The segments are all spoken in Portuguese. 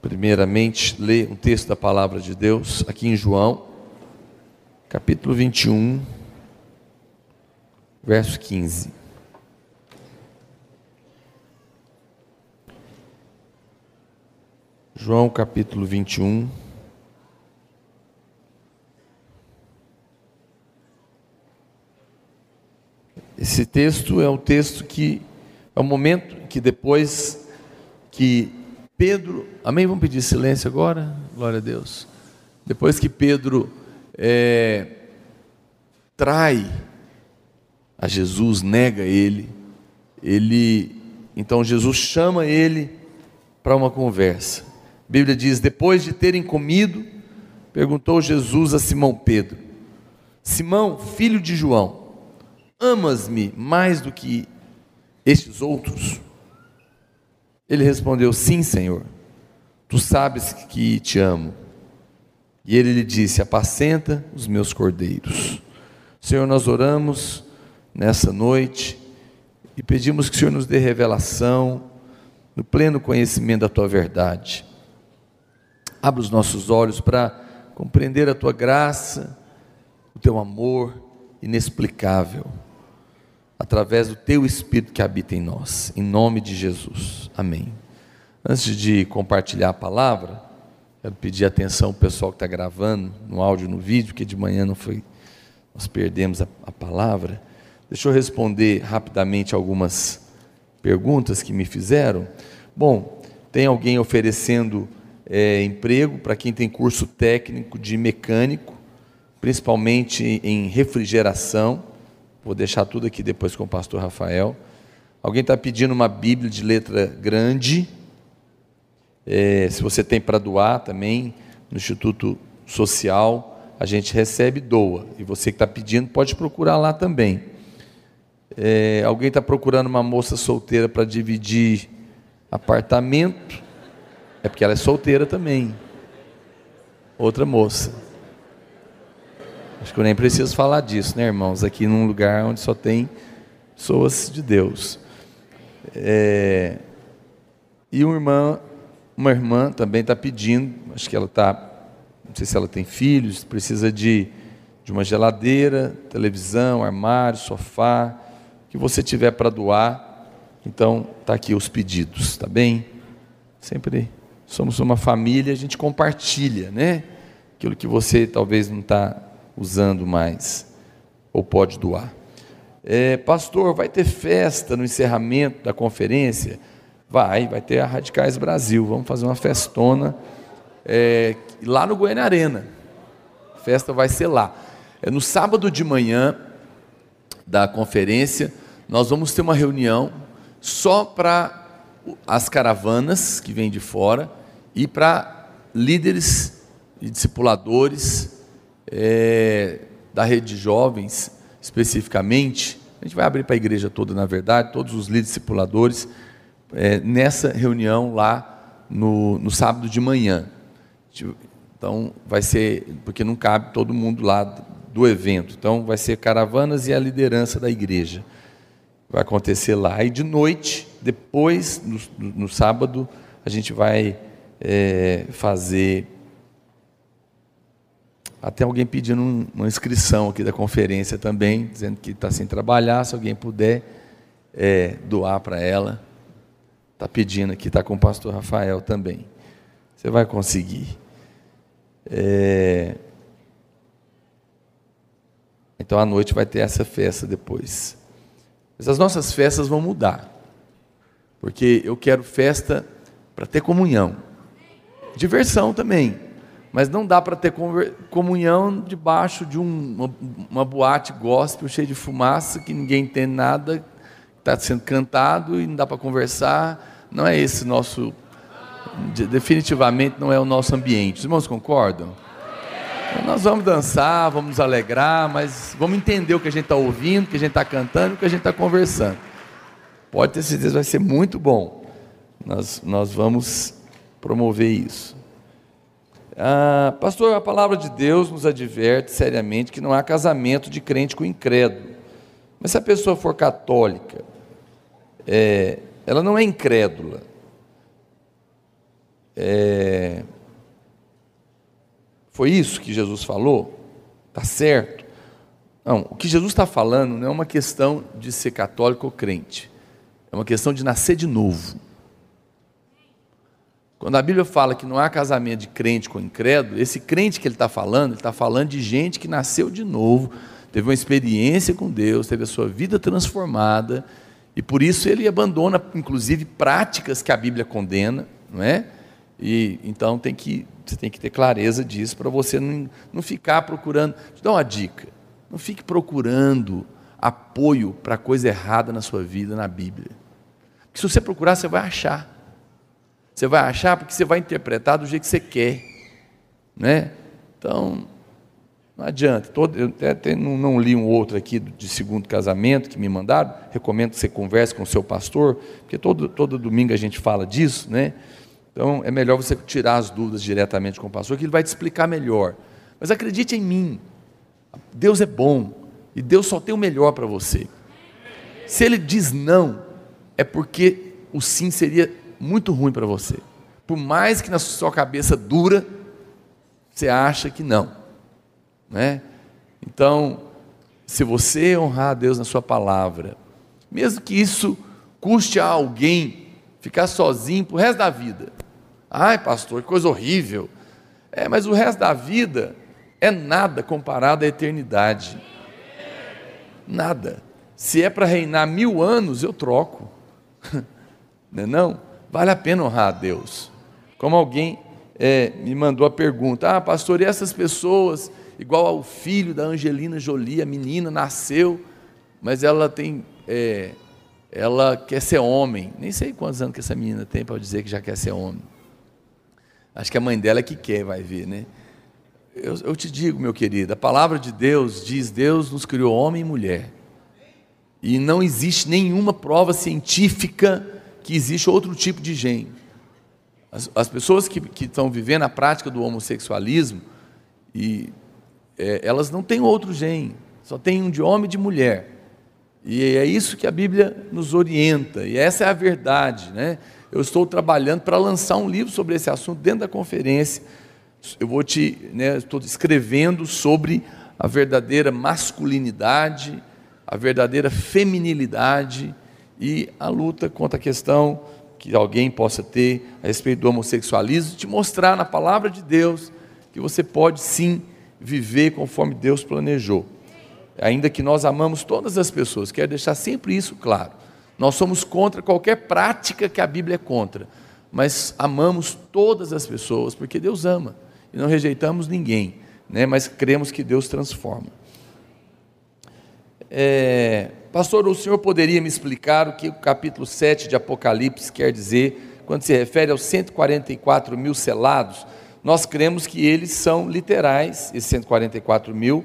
primeiramente ler um texto da palavra de Deus aqui em João, capítulo 21, verso 15. João capítulo 21. Esse texto é o texto que é o momento que depois que Pedro, amém? Vamos pedir silêncio agora? Glória a Deus. Depois que Pedro é, trai a Jesus, nega ele, ele, então Jesus chama ele para uma conversa. A Bíblia diz: depois de terem comido, perguntou Jesus a Simão Pedro: Simão, filho de João, amas-me mais do que estes outros? Ele respondeu: Sim, Senhor, tu sabes que te amo. E ele lhe disse: Apacenta os meus cordeiros. Senhor, nós oramos nessa noite e pedimos que o Senhor nos dê revelação no pleno conhecimento da tua verdade. Abra os nossos olhos para compreender a tua graça, o teu amor inexplicável através do teu Espírito que habita em nós, em nome de Jesus. Amém. Antes de compartilhar a palavra, quero pedir atenção ao pessoal que está gravando, no áudio, no vídeo, que de manhã não foi, nós perdemos a, a palavra. Deixa eu responder rapidamente algumas perguntas que me fizeram. Bom, tem alguém oferecendo é, emprego para quem tem curso técnico de mecânico, principalmente em refrigeração. Vou deixar tudo aqui depois com o pastor Rafael. Alguém está pedindo uma Bíblia de letra grande. É, se você tem para doar também, no Instituto Social, a gente recebe doa. E você que está pedindo, pode procurar lá também. É, alguém está procurando uma moça solteira para dividir apartamento. É porque ela é solteira também. Outra moça. Acho que eu nem preciso falar disso, né, irmãos? Aqui num lugar onde só tem pessoas de Deus. É... E uma irmã, uma irmã também está pedindo, acho que ela está, não sei se ela tem filhos, precisa de, de uma geladeira, televisão, armário, sofá, que você tiver para doar. Então, está aqui os pedidos, tá bem? Sempre somos uma família, a gente compartilha, né? Aquilo que você talvez não está usando mais, ou pode doar. É, pastor, vai ter festa no encerramento da conferência? Vai, vai ter a Radicais Brasil. Vamos fazer uma festona é, lá no Goiânia Arena. A festa vai ser lá. É no sábado de manhã da conferência, nós vamos ter uma reunião só para as caravanas que vêm de fora e para líderes e discipuladores é, da rede de jovens, especificamente, a gente vai abrir para a igreja toda, na verdade, todos os líderes discipuladores, é, nessa reunião lá no, no sábado de manhã. Então, vai ser, porque não cabe todo mundo lá do evento. Então, vai ser caravanas e a liderança da igreja. Vai acontecer lá. E de noite, depois, no, no sábado, a gente vai é, fazer até alguém pedindo uma inscrição aqui da conferência também, dizendo que está sem trabalhar, se alguém puder é, doar para ela. Está pedindo aqui, está com o pastor Rafael também. Você vai conseguir. É... Então à noite vai ter essa festa depois. Mas as nossas festas vão mudar. Porque eu quero festa para ter comunhão. Diversão também mas não dá para ter comunhão debaixo de um, uma, uma, boate gospel cheia de fumaça, que ninguém entende nada, está sendo cantado e não dá para conversar. Não é esse nosso, definitivamente não é o nosso ambiente. Os irmãos concordam? Então, nós vamos dançar, vamos nos alegrar, mas vamos entender o que a gente está ouvindo, o que a gente está cantando, o que a gente está conversando. Pode ter certeza, vai ser muito bom. Nós, nós vamos promover isso. Ah, pastor, a palavra de Deus nos adverte seriamente que não há casamento de crente com incrédulo. Mas se a pessoa for católica, é, ela não é incrédula. é, foi isso que Jesus falou? Tá certo? Não, o que Jesus está falando não é uma questão de ser católico ou crente, é uma questão de nascer de novo. Quando a Bíblia fala que não há casamento de crente com incrédulo, esse crente que ele está falando, ele está falando de gente que nasceu de novo, teve uma experiência com Deus, teve a sua vida transformada, e por isso ele abandona, inclusive, práticas que a Bíblia condena, não é? E então tem que, você tem que ter clareza disso para você não, não ficar procurando. Te dar uma dica: não fique procurando apoio para coisa errada na sua vida na Bíblia. Porque se você procurar, você vai achar. Você vai achar porque você vai interpretar do jeito que você quer. Né? Então, não adianta. Todo, eu até não, não, li um outro aqui de segundo casamento que me mandaram. Recomendo que você converse com o seu pastor, porque todo, todo domingo a gente fala disso, né? Então é melhor você tirar as dúvidas diretamente com o pastor, que ele vai te explicar melhor. Mas acredite em mim, Deus é bom e Deus só tem o melhor para você. Se ele diz não, é porque o sim seria muito ruim para você. Por mais que na sua cabeça dura, você acha que não. Né? Então, se você honrar a Deus na sua palavra, mesmo que isso custe a alguém ficar sozinho para o resto da vida. Ai, pastor, que coisa horrível. É, mas o resto da vida é nada comparado à eternidade. Nada. Se é para reinar mil anos, eu troco. Não é não? Vale a pena honrar a Deus. Como alguém é, me mandou a pergunta: Ah, pastor, e essas pessoas, igual ao filho da Angelina Jolie, a menina nasceu, mas ela tem. É, ela quer ser homem. Nem sei quantos anos que essa menina tem para dizer que já quer ser homem. Acho que a mãe dela é que quer, vai ver, né? Eu, eu te digo, meu querido, a palavra de Deus diz: Deus nos criou homem e mulher. E não existe nenhuma prova científica que existe outro tipo de gene. As, as pessoas que, que estão vivendo a prática do homossexualismo, e, é, elas não têm outro gene, só tem um de homem e de mulher. E é isso que a Bíblia nos orienta, e essa é a verdade. Né? Eu estou trabalhando para lançar um livro sobre esse assunto dentro da conferência. Eu vou te, né, estou escrevendo sobre a verdadeira masculinidade, a verdadeira feminilidade e a luta contra a questão que alguém possa ter a respeito do homossexualismo, te mostrar na palavra de Deus que você pode sim viver conforme Deus planejou. Ainda que nós amamos todas as pessoas, quero deixar sempre isso claro. Nós somos contra qualquer prática que a Bíblia é contra, mas amamos todas as pessoas porque Deus ama e não rejeitamos ninguém, né? mas cremos que Deus transforma. É, Pastor, o senhor poderia me explicar o que o capítulo 7 de Apocalipse quer dizer quando se refere aos 144 mil selados? Nós cremos que eles são literais, esses 144 mil,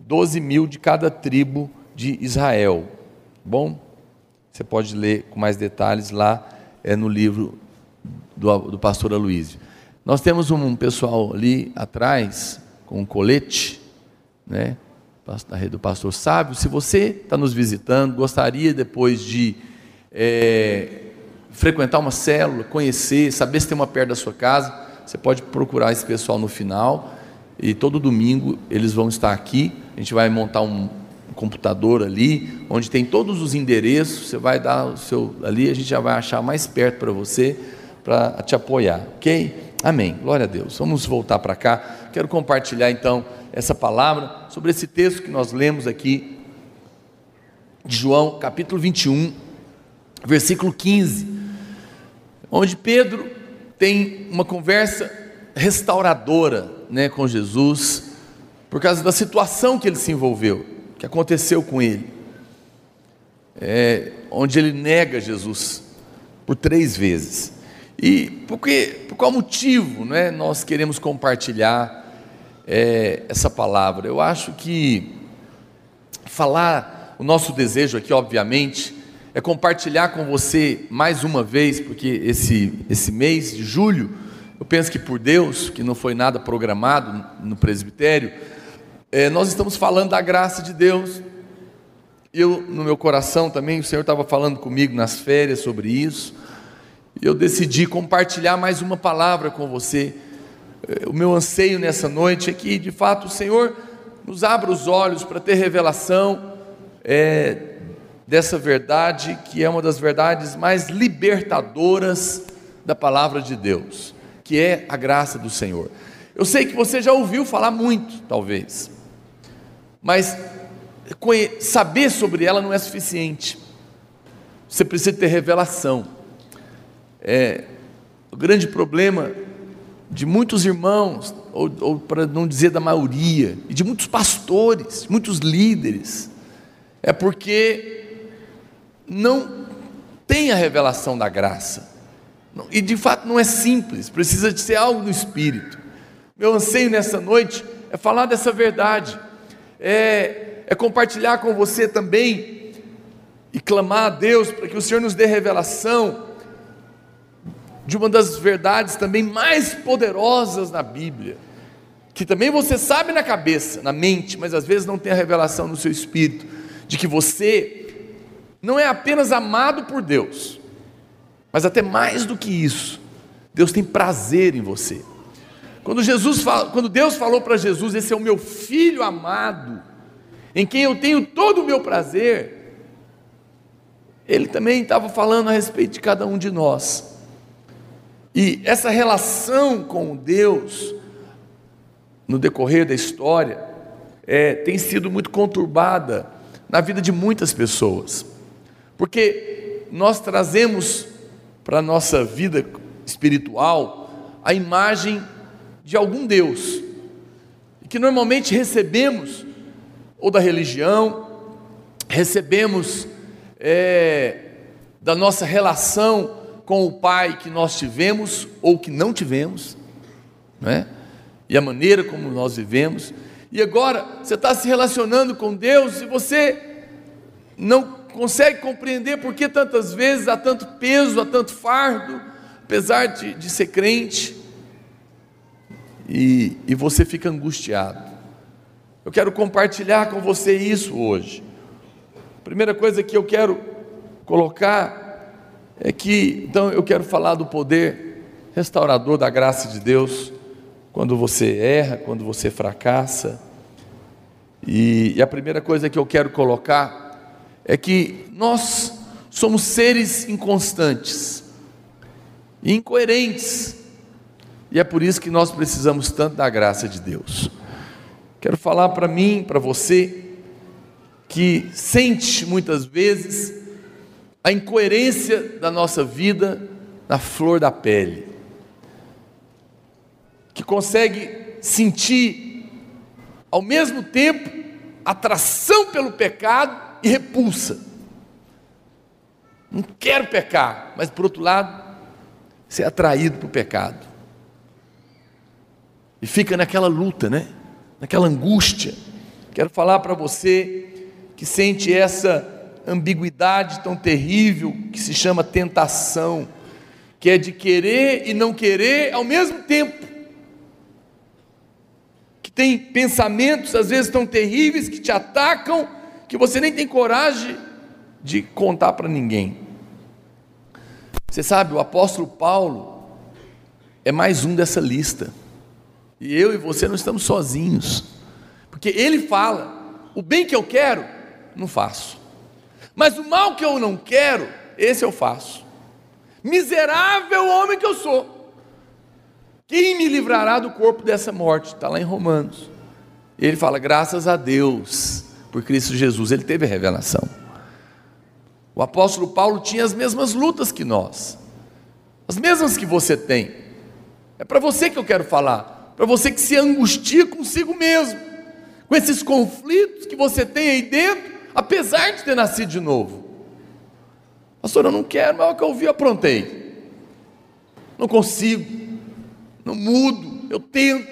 12 mil de cada tribo de Israel. Bom, você pode ler com mais detalhes lá é, no livro do, do pastor Aloysio. Nós temos um pessoal ali atrás com um colete, né? Da rede do pastor Sábio. Se você está nos visitando, gostaria depois de é, frequentar uma célula, conhecer, saber se tem uma perto da sua casa, você pode procurar esse pessoal no final. E todo domingo eles vão estar aqui. A gente vai montar um computador ali, onde tem todos os endereços. Você vai dar o seu ali, a gente já vai achar mais perto para você, para te apoiar, ok? Amém. Glória a Deus. Vamos voltar para cá. Quero compartilhar então essa palavra sobre esse texto que nós lemos aqui, de João, capítulo 21, versículo 15, onde Pedro tem uma conversa restauradora né, com Jesus, por causa da situação que ele se envolveu, que aconteceu com ele, é, onde ele nega Jesus por três vezes. E por, por qual motivo né, nós queremos compartilhar é, essa palavra. Eu acho que falar, o nosso desejo aqui, obviamente, é compartilhar com você mais uma vez, porque esse, esse mês de julho, eu penso que por Deus, que não foi nada programado no presbitério, é, nós estamos falando da graça de Deus. Eu, no meu coração também, o Senhor estava falando comigo nas férias sobre isso. Eu decidi compartilhar mais uma palavra com você. O meu anseio nessa noite é que, de fato, o Senhor nos abra os olhos para ter revelação é, dessa verdade, que é uma das verdades mais libertadoras da palavra de Deus, que é a graça do Senhor. Eu sei que você já ouviu falar muito, talvez, mas saber sobre ela não é suficiente. Você precisa ter revelação. É, o grande problema de muitos irmãos, ou, ou para não dizer da maioria, e de muitos pastores, muitos líderes, é porque não tem a revelação da graça. E de fato não é simples, precisa de ser algo no espírito. Meu anseio nessa noite é falar dessa verdade, é, é compartilhar com você também e clamar a Deus para que o Senhor nos dê revelação de uma das verdades também mais poderosas na Bíblia, que também você sabe na cabeça, na mente, mas às vezes não tem a revelação no seu espírito, de que você não é apenas amado por Deus, mas até mais do que isso, Deus tem prazer em você. Quando Jesus fala, quando Deus falou para Jesus, esse é o meu filho amado, em quem eu tenho todo o meu prazer, ele também estava falando a respeito de cada um de nós. E essa relação com Deus, no decorrer da história, é, tem sido muito conturbada na vida de muitas pessoas, porque nós trazemos para a nossa vida espiritual a imagem de algum Deus, que normalmente recebemos, ou da religião, recebemos é, da nossa relação com o pai que nós tivemos ou que não tivemos, não é? e a maneira como nós vivemos, e agora você está se relacionando com Deus e você não consegue compreender por que tantas vezes há tanto peso, há tanto fardo, apesar de, de ser crente, e, e você fica angustiado. Eu quero compartilhar com você isso hoje. A primeira coisa que eu quero colocar é que, então, eu quero falar do poder restaurador da graça de Deus, quando você erra, quando você fracassa. E, e a primeira coisa que eu quero colocar é que nós somos seres inconstantes incoerentes, e é por isso que nós precisamos tanto da graça de Deus. Quero falar para mim, para você, que sente muitas vezes a incoerência da nossa vida na flor da pele, que consegue sentir ao mesmo tempo atração pelo pecado e repulsa. Não quero pecar, mas por outro lado, ser atraído para o pecado. E fica naquela luta, né? Naquela angústia. Quero falar para você que sente essa ambiguidade tão terrível que se chama tentação, que é de querer e não querer ao mesmo tempo. Que tem pensamentos às vezes tão terríveis que te atacam que você nem tem coragem de contar para ninguém. Você sabe, o apóstolo Paulo é mais um dessa lista. E eu e você não estamos sozinhos. Porque ele fala: o bem que eu quero, não faço. Mas o mal que eu não quero, esse eu faço. Miserável homem que eu sou. Quem me livrará do corpo dessa morte? Está lá em Romanos. Ele fala: graças a Deus, por Cristo Jesus, ele teve a revelação. O apóstolo Paulo tinha as mesmas lutas que nós, as mesmas que você tem. É para você que eu quero falar, para você que se angustia consigo mesmo, com esses conflitos que você tem aí dentro apesar de ter nascido de novo. Pastor, eu não quero, mas é o que eu vi, eu aprontei. Não consigo, não mudo, eu tento,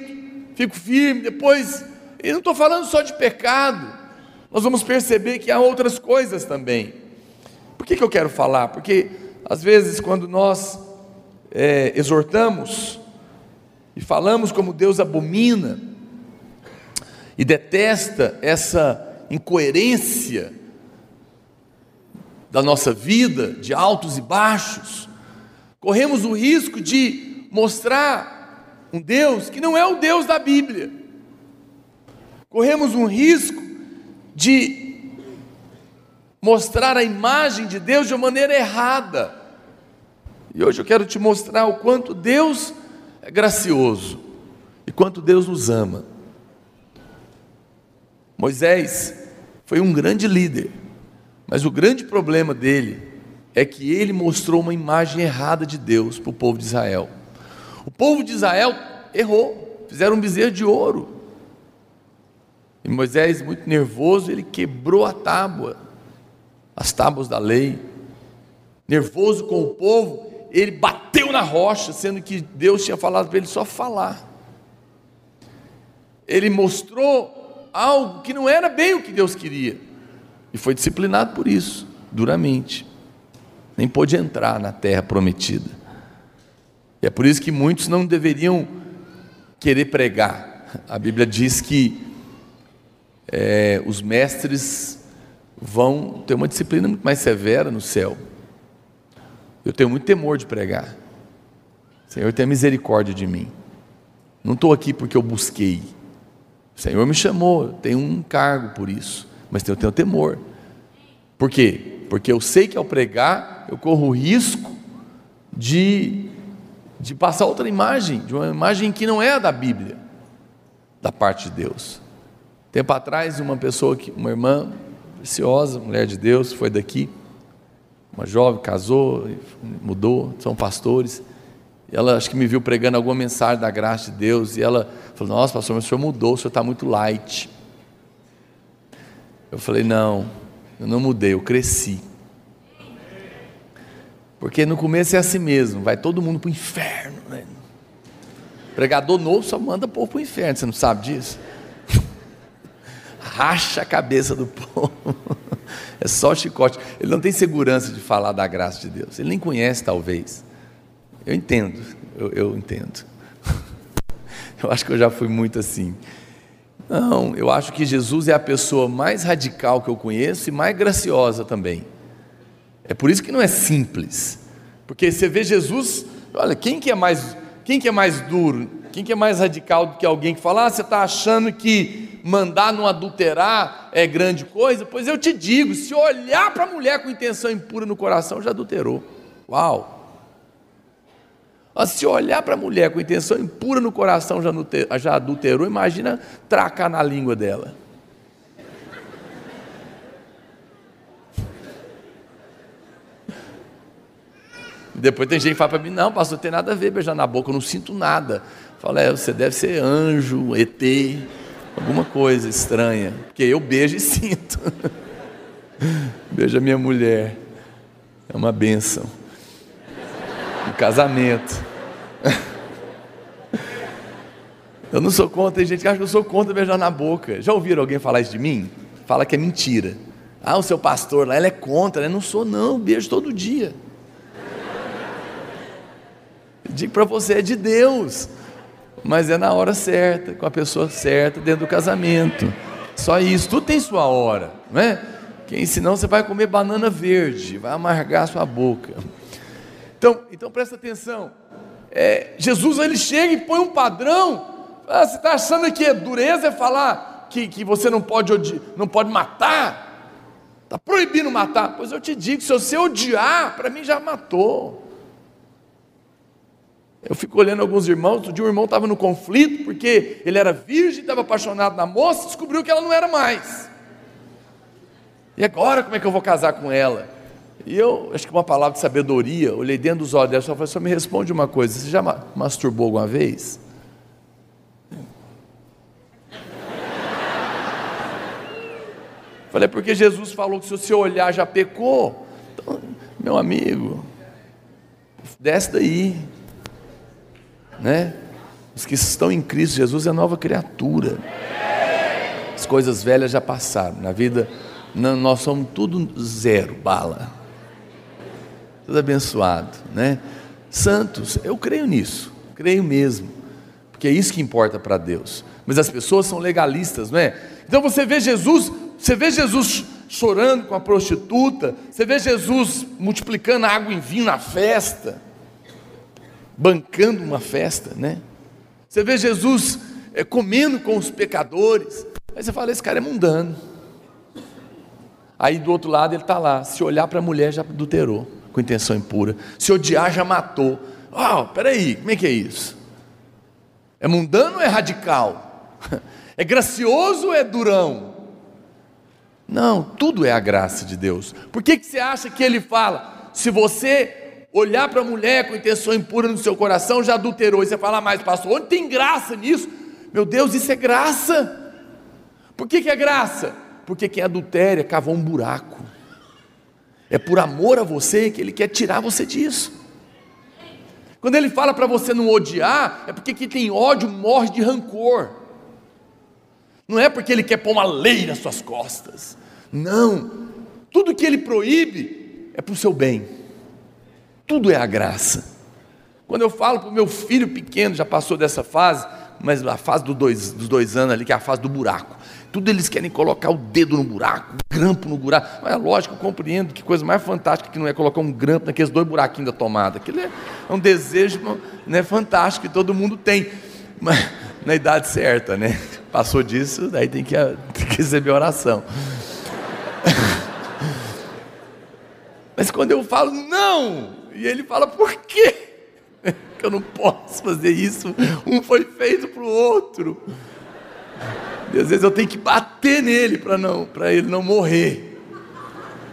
fico firme, depois, e não estou falando só de pecado, nós vamos perceber que há outras coisas também. Por que, que eu quero falar? Porque às vezes quando nós é, exortamos e falamos como Deus abomina e detesta essa incoerência da nossa vida, de altos e baixos, corremos o risco de mostrar um Deus que não é o Deus da Bíblia. Corremos um risco de mostrar a imagem de Deus de uma maneira errada. E hoje eu quero te mostrar o quanto Deus é gracioso e quanto Deus nos ama. Moisés foi um grande líder, mas o grande problema dele é que ele mostrou uma imagem errada de Deus para o povo de Israel. O povo de Israel errou, fizeram um bezerro de ouro. E Moisés, muito nervoso, ele quebrou a tábua, as tábuas da lei. Nervoso com o povo, ele bateu na rocha, sendo que Deus tinha falado para ele só falar. Ele mostrou algo que não era bem o que Deus queria, e foi disciplinado por isso, duramente nem pôde entrar na terra prometida. E é por isso que muitos não deveriam querer pregar. A Bíblia diz que é, os mestres vão ter uma disciplina muito mais severa no céu. Eu tenho muito temor de pregar. Senhor, tenha misericórdia de mim. Não estou aqui porque eu busquei. O Senhor me chamou, tenho um cargo por isso, mas eu tenho temor. Por quê? Porque eu sei que ao pregar eu corro o risco de, de passar outra imagem, de uma imagem que não é a da Bíblia, da parte de Deus. Tempo atrás, uma pessoa, que, uma irmã preciosa, mulher de Deus, foi daqui, uma jovem, casou, mudou, são pastores. Ela acho que me viu pregando alguma mensagem da graça de Deus, e ela falou: Nossa, pastor, mas o senhor mudou, o senhor está muito light. Eu falei: Não, eu não mudei, eu cresci. Porque no começo é assim mesmo, vai todo mundo para o inferno. Né? Pregador novo só manda povo para o inferno, você não sabe disso? Racha a cabeça do povo. É só chicote. Ele não tem segurança de falar da graça de Deus. Ele nem conhece, talvez. Eu entendo, eu, eu entendo. Eu acho que eu já fui muito assim. Não, eu acho que Jesus é a pessoa mais radical que eu conheço e mais graciosa também. É por isso que não é simples. Porque você vê Jesus, olha, quem que é mais, quem que é mais duro? Quem que é mais radical do que alguém que fala, ah, você está achando que mandar não adulterar é grande coisa? Pois eu te digo, se olhar para a mulher com intenção impura no coração, já adulterou. Uau! Se olhar para a mulher com intenção impura no coração já adulterou, imagina tracar na língua dela. Depois tem gente que fala para mim: não, pastor, não tem nada a ver beijar na boca, eu não sinto nada. Fala, é, você deve ser anjo, ET, alguma coisa estranha. Porque eu beijo e sinto. Beijo a minha mulher. É uma bênção. Casamento. Eu não sou contra, tem gente que acha que eu sou contra beijar na boca. Já ouviram alguém falar isso de mim? Fala que é mentira. Ah, o seu pastor lá, ele é contra. Eu não sou, não, beijo todo dia. Digo para você, é de Deus, mas é na hora certa, com a pessoa certa, dentro do casamento. Só isso, tudo tem sua hora, não é? Quem senão você vai comer banana verde, vai amargar sua boca. Então, então presta atenção. É, Jesus ele chega e põe um padrão. Ah, você está achando que é dureza é falar que, que você não pode, não pode matar? Está proibindo matar? Pois eu te digo, se você odiar, para mim já matou. Eu fico olhando alguns irmãos, outro dia um irmão estava no conflito, porque ele era virgem, estava apaixonado na moça, descobriu que ela não era mais. E agora como é que eu vou casar com ela? E eu, acho que uma palavra de sabedoria, olhei dentro dos olhos dela e falei, só me responde uma coisa, você já masturbou alguma vez? Falei, porque Jesus falou que se você olhar já pecou. Então, meu amigo, desce daí né? Os que estão em Cristo Jesus é nova criatura. As coisas velhas já passaram. Na vida, nós somos tudo zero, bala. Tudo abençoado, né? Santos, eu creio nisso, creio mesmo, porque é isso que importa para Deus. Mas as pessoas são legalistas, não é? Então você vê Jesus, você vê Jesus chorando com a prostituta, você vê Jesus multiplicando água em vinho na festa. bancando uma festa, né? Você vê Jesus é, comendo com os pecadores. Aí você fala, esse cara é mundano. Aí do outro lado ele está lá, se olhar para a mulher já adulterou, com intenção impura. Se odiar já matou. Oh, peraí, como é que é isso? É mundano ou é radical? É gracioso ou é durão? Não, tudo é a graça de Deus. Por que, que você acha que ele fala? Se você olhar para a mulher com intenção impura no seu coração, já adulterou. E você fala, ah, mas pastor, onde tem graça nisso? Meu Deus, isso é graça. Por que, que é graça? Porque quem adultéria cavou um buraco. É por amor a você que ele quer tirar você disso. Quando ele fala para você não odiar, é porque quem tem ódio morre de rancor. Não é porque ele quer pôr uma lei nas suas costas. Não. Tudo que ele proíbe é para o seu bem. Tudo é a graça. Quando eu falo para o meu filho pequeno, já passou dessa fase, mas a fase do dois, dos dois anos ali, que é a fase do buraco. Tudo eles querem colocar o dedo no buraco, o grampo no buraco. É lógico, eu compreendo que coisa mais fantástica que não é colocar um grampo naqueles dois buraquinhos da tomada. Aquilo é um desejo né, fantástico que todo mundo tem. Mas na idade certa, né? Passou disso, daí tem que, tem que receber oração. Mas quando eu falo não, e ele fala, por quê? Que eu não posso fazer isso. Um foi feito para o outro. E às vezes eu tenho que bater nele para não, para ele não morrer.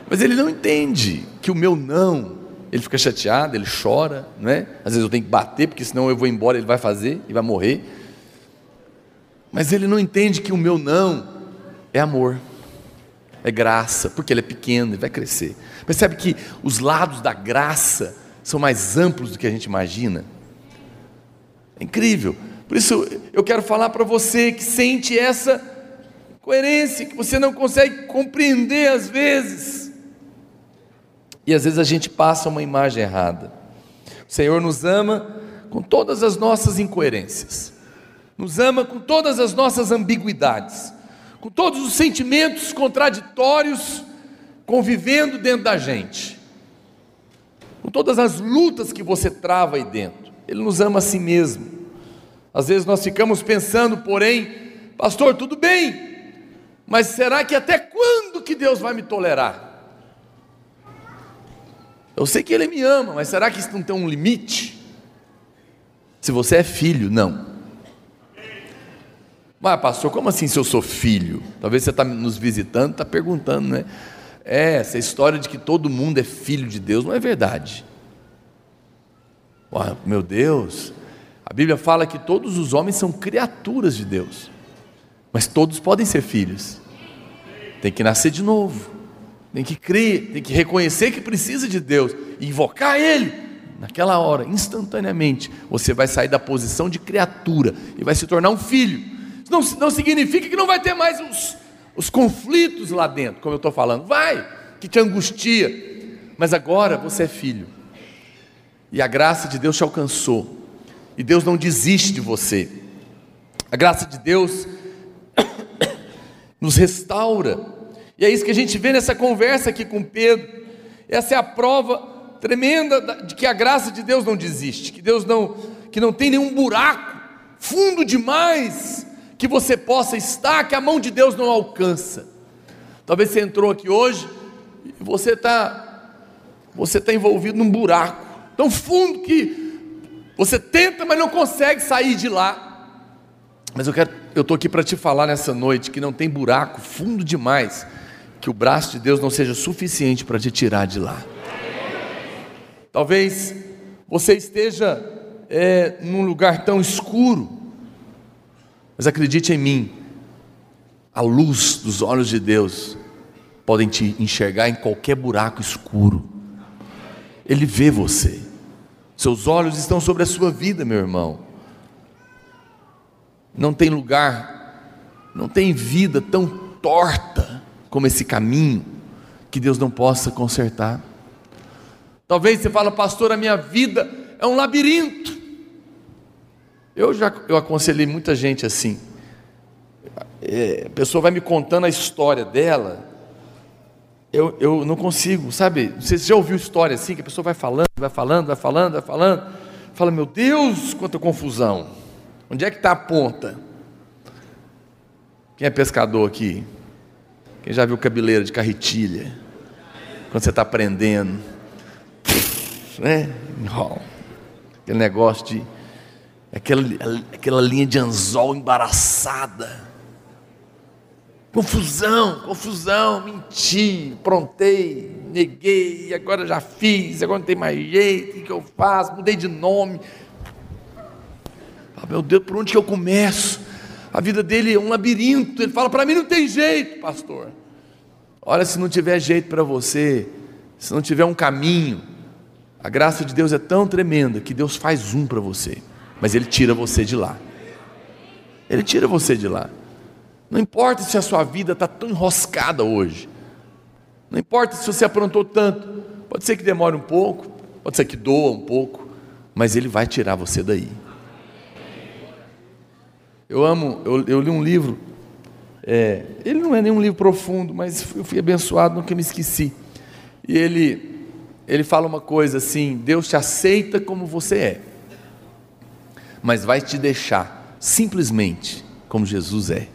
Mas ele não entende que o meu não, ele fica chateado, ele chora, não é? Às vezes eu tenho que bater porque senão eu vou embora, ele vai fazer e vai morrer. Mas ele não entende que o meu não é amor, é graça, porque ele é pequeno, ele vai crescer. Percebe que os lados da graça são mais amplos do que a gente imagina? É incrível. Por isso eu quero falar para você que sente essa coerência, que você não consegue compreender às vezes. E às vezes a gente passa uma imagem errada. O Senhor nos ama com todas as nossas incoerências, nos ama com todas as nossas ambiguidades, com todos os sentimentos contraditórios convivendo dentro da gente, com todas as lutas que você trava aí dentro. Ele nos ama a si mesmo. Às vezes nós ficamos pensando, porém, pastor, tudo bem, mas será que até quando que Deus vai me tolerar? Eu sei que Ele me ama, mas será que isso não tem um limite? Se você é filho, não. Mas, pastor, como assim se eu sou filho? Talvez você está nos visitando, está perguntando, né? É, essa história de que todo mundo é filho de Deus não é verdade. Meu Deus, a Bíblia fala que todos os homens são criaturas de Deus, mas todos podem ser filhos. Tem que nascer de novo, tem que crer, tem que reconhecer que precisa de Deus invocar Ele. Naquela hora, instantaneamente, você vai sair da posição de criatura e vai se tornar um filho. Isso não, não significa que não vai ter mais os, os conflitos lá dentro, como eu estou falando. Vai, que te angustia. Mas agora você é filho. E a graça de Deus te alcançou e Deus não desiste de você. A graça de Deus nos restaura. E é isso que a gente vê nessa conversa aqui com Pedro. Essa é a prova tremenda de que a graça de Deus não desiste, que Deus não que não tem nenhum buraco fundo demais que você possa estar que a mão de Deus não alcança. Talvez você entrou aqui hoje e você está você está envolvido num buraco tão fundo que você tenta, mas não consegue sair de lá. Mas eu quero, eu estou aqui para te falar nessa noite que não tem buraco fundo demais que o braço de Deus não seja suficiente para te tirar de lá. Talvez você esteja é, num lugar tão escuro, mas acredite em mim, a luz dos olhos de Deus podem te enxergar em qualquer buraco escuro. Ele vê você. Seus olhos estão sobre a sua vida, meu irmão. Não tem lugar, não tem vida tão torta como esse caminho que Deus não possa consertar. Talvez você fale, pastor, a minha vida é um labirinto. Eu já eu aconselhei muita gente assim. É, a pessoa vai me contando a história dela, eu, eu não consigo, sabe? Você já ouviu história assim, que a pessoa vai falando, vai falando, vai falando, vai falando. fala: Meu Deus, quanta confusão. Onde é que está a ponta? Quem é pescador aqui? Quem já viu cabeleira de carretilha? Quando você está aprendendo, né? Enrola. Aquele negócio de. Aquela, aquela linha de anzol embaraçada. Confusão, confusão, menti, prontei, neguei, agora já fiz, agora não tem mais jeito, o que eu faço? Mudei de nome. Ah, meu Deus, por onde que eu começo? A vida dele é um labirinto. Ele fala: para mim não tem jeito, pastor. Olha, se não tiver jeito para você, se não tiver um caminho, a graça de Deus é tão tremenda que Deus faz um para você, mas Ele tira você de lá. Ele tira você de lá. Não importa se a sua vida está tão enroscada hoje, não importa se você aprontou tanto, pode ser que demore um pouco, pode ser que doa um pouco, mas Ele vai tirar você daí. Eu amo, eu, eu li um livro, é, ele não é nenhum livro profundo, mas eu fui abençoado, nunca me esqueci. E ele, ele fala uma coisa assim: Deus te aceita como você é, mas vai te deixar simplesmente como Jesus é.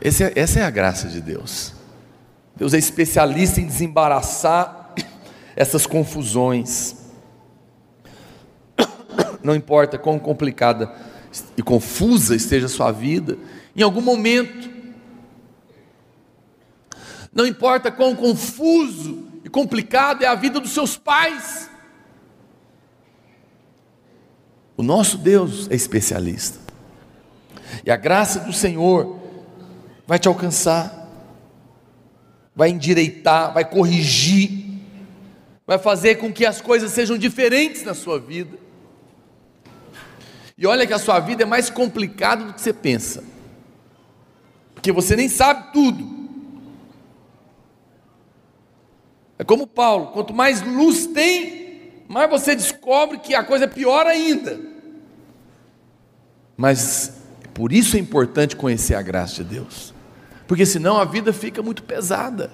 É, essa é a graça de Deus. Deus é especialista em desembaraçar essas confusões. Não importa quão complicada e confusa esteja a sua vida, em algum momento, não importa quão confuso e complicado é a vida dos seus pais, o nosso Deus é especialista, e a graça do Senhor vai te alcançar, vai endireitar, vai corrigir, vai fazer com que as coisas sejam diferentes na sua vida. E olha que a sua vida é mais complicada do que você pensa. Porque você nem sabe tudo. É como Paulo, quanto mais luz tem, mais você descobre que a coisa é pior ainda. Mas por isso é importante conhecer a graça de Deus. Porque senão a vida fica muito pesada.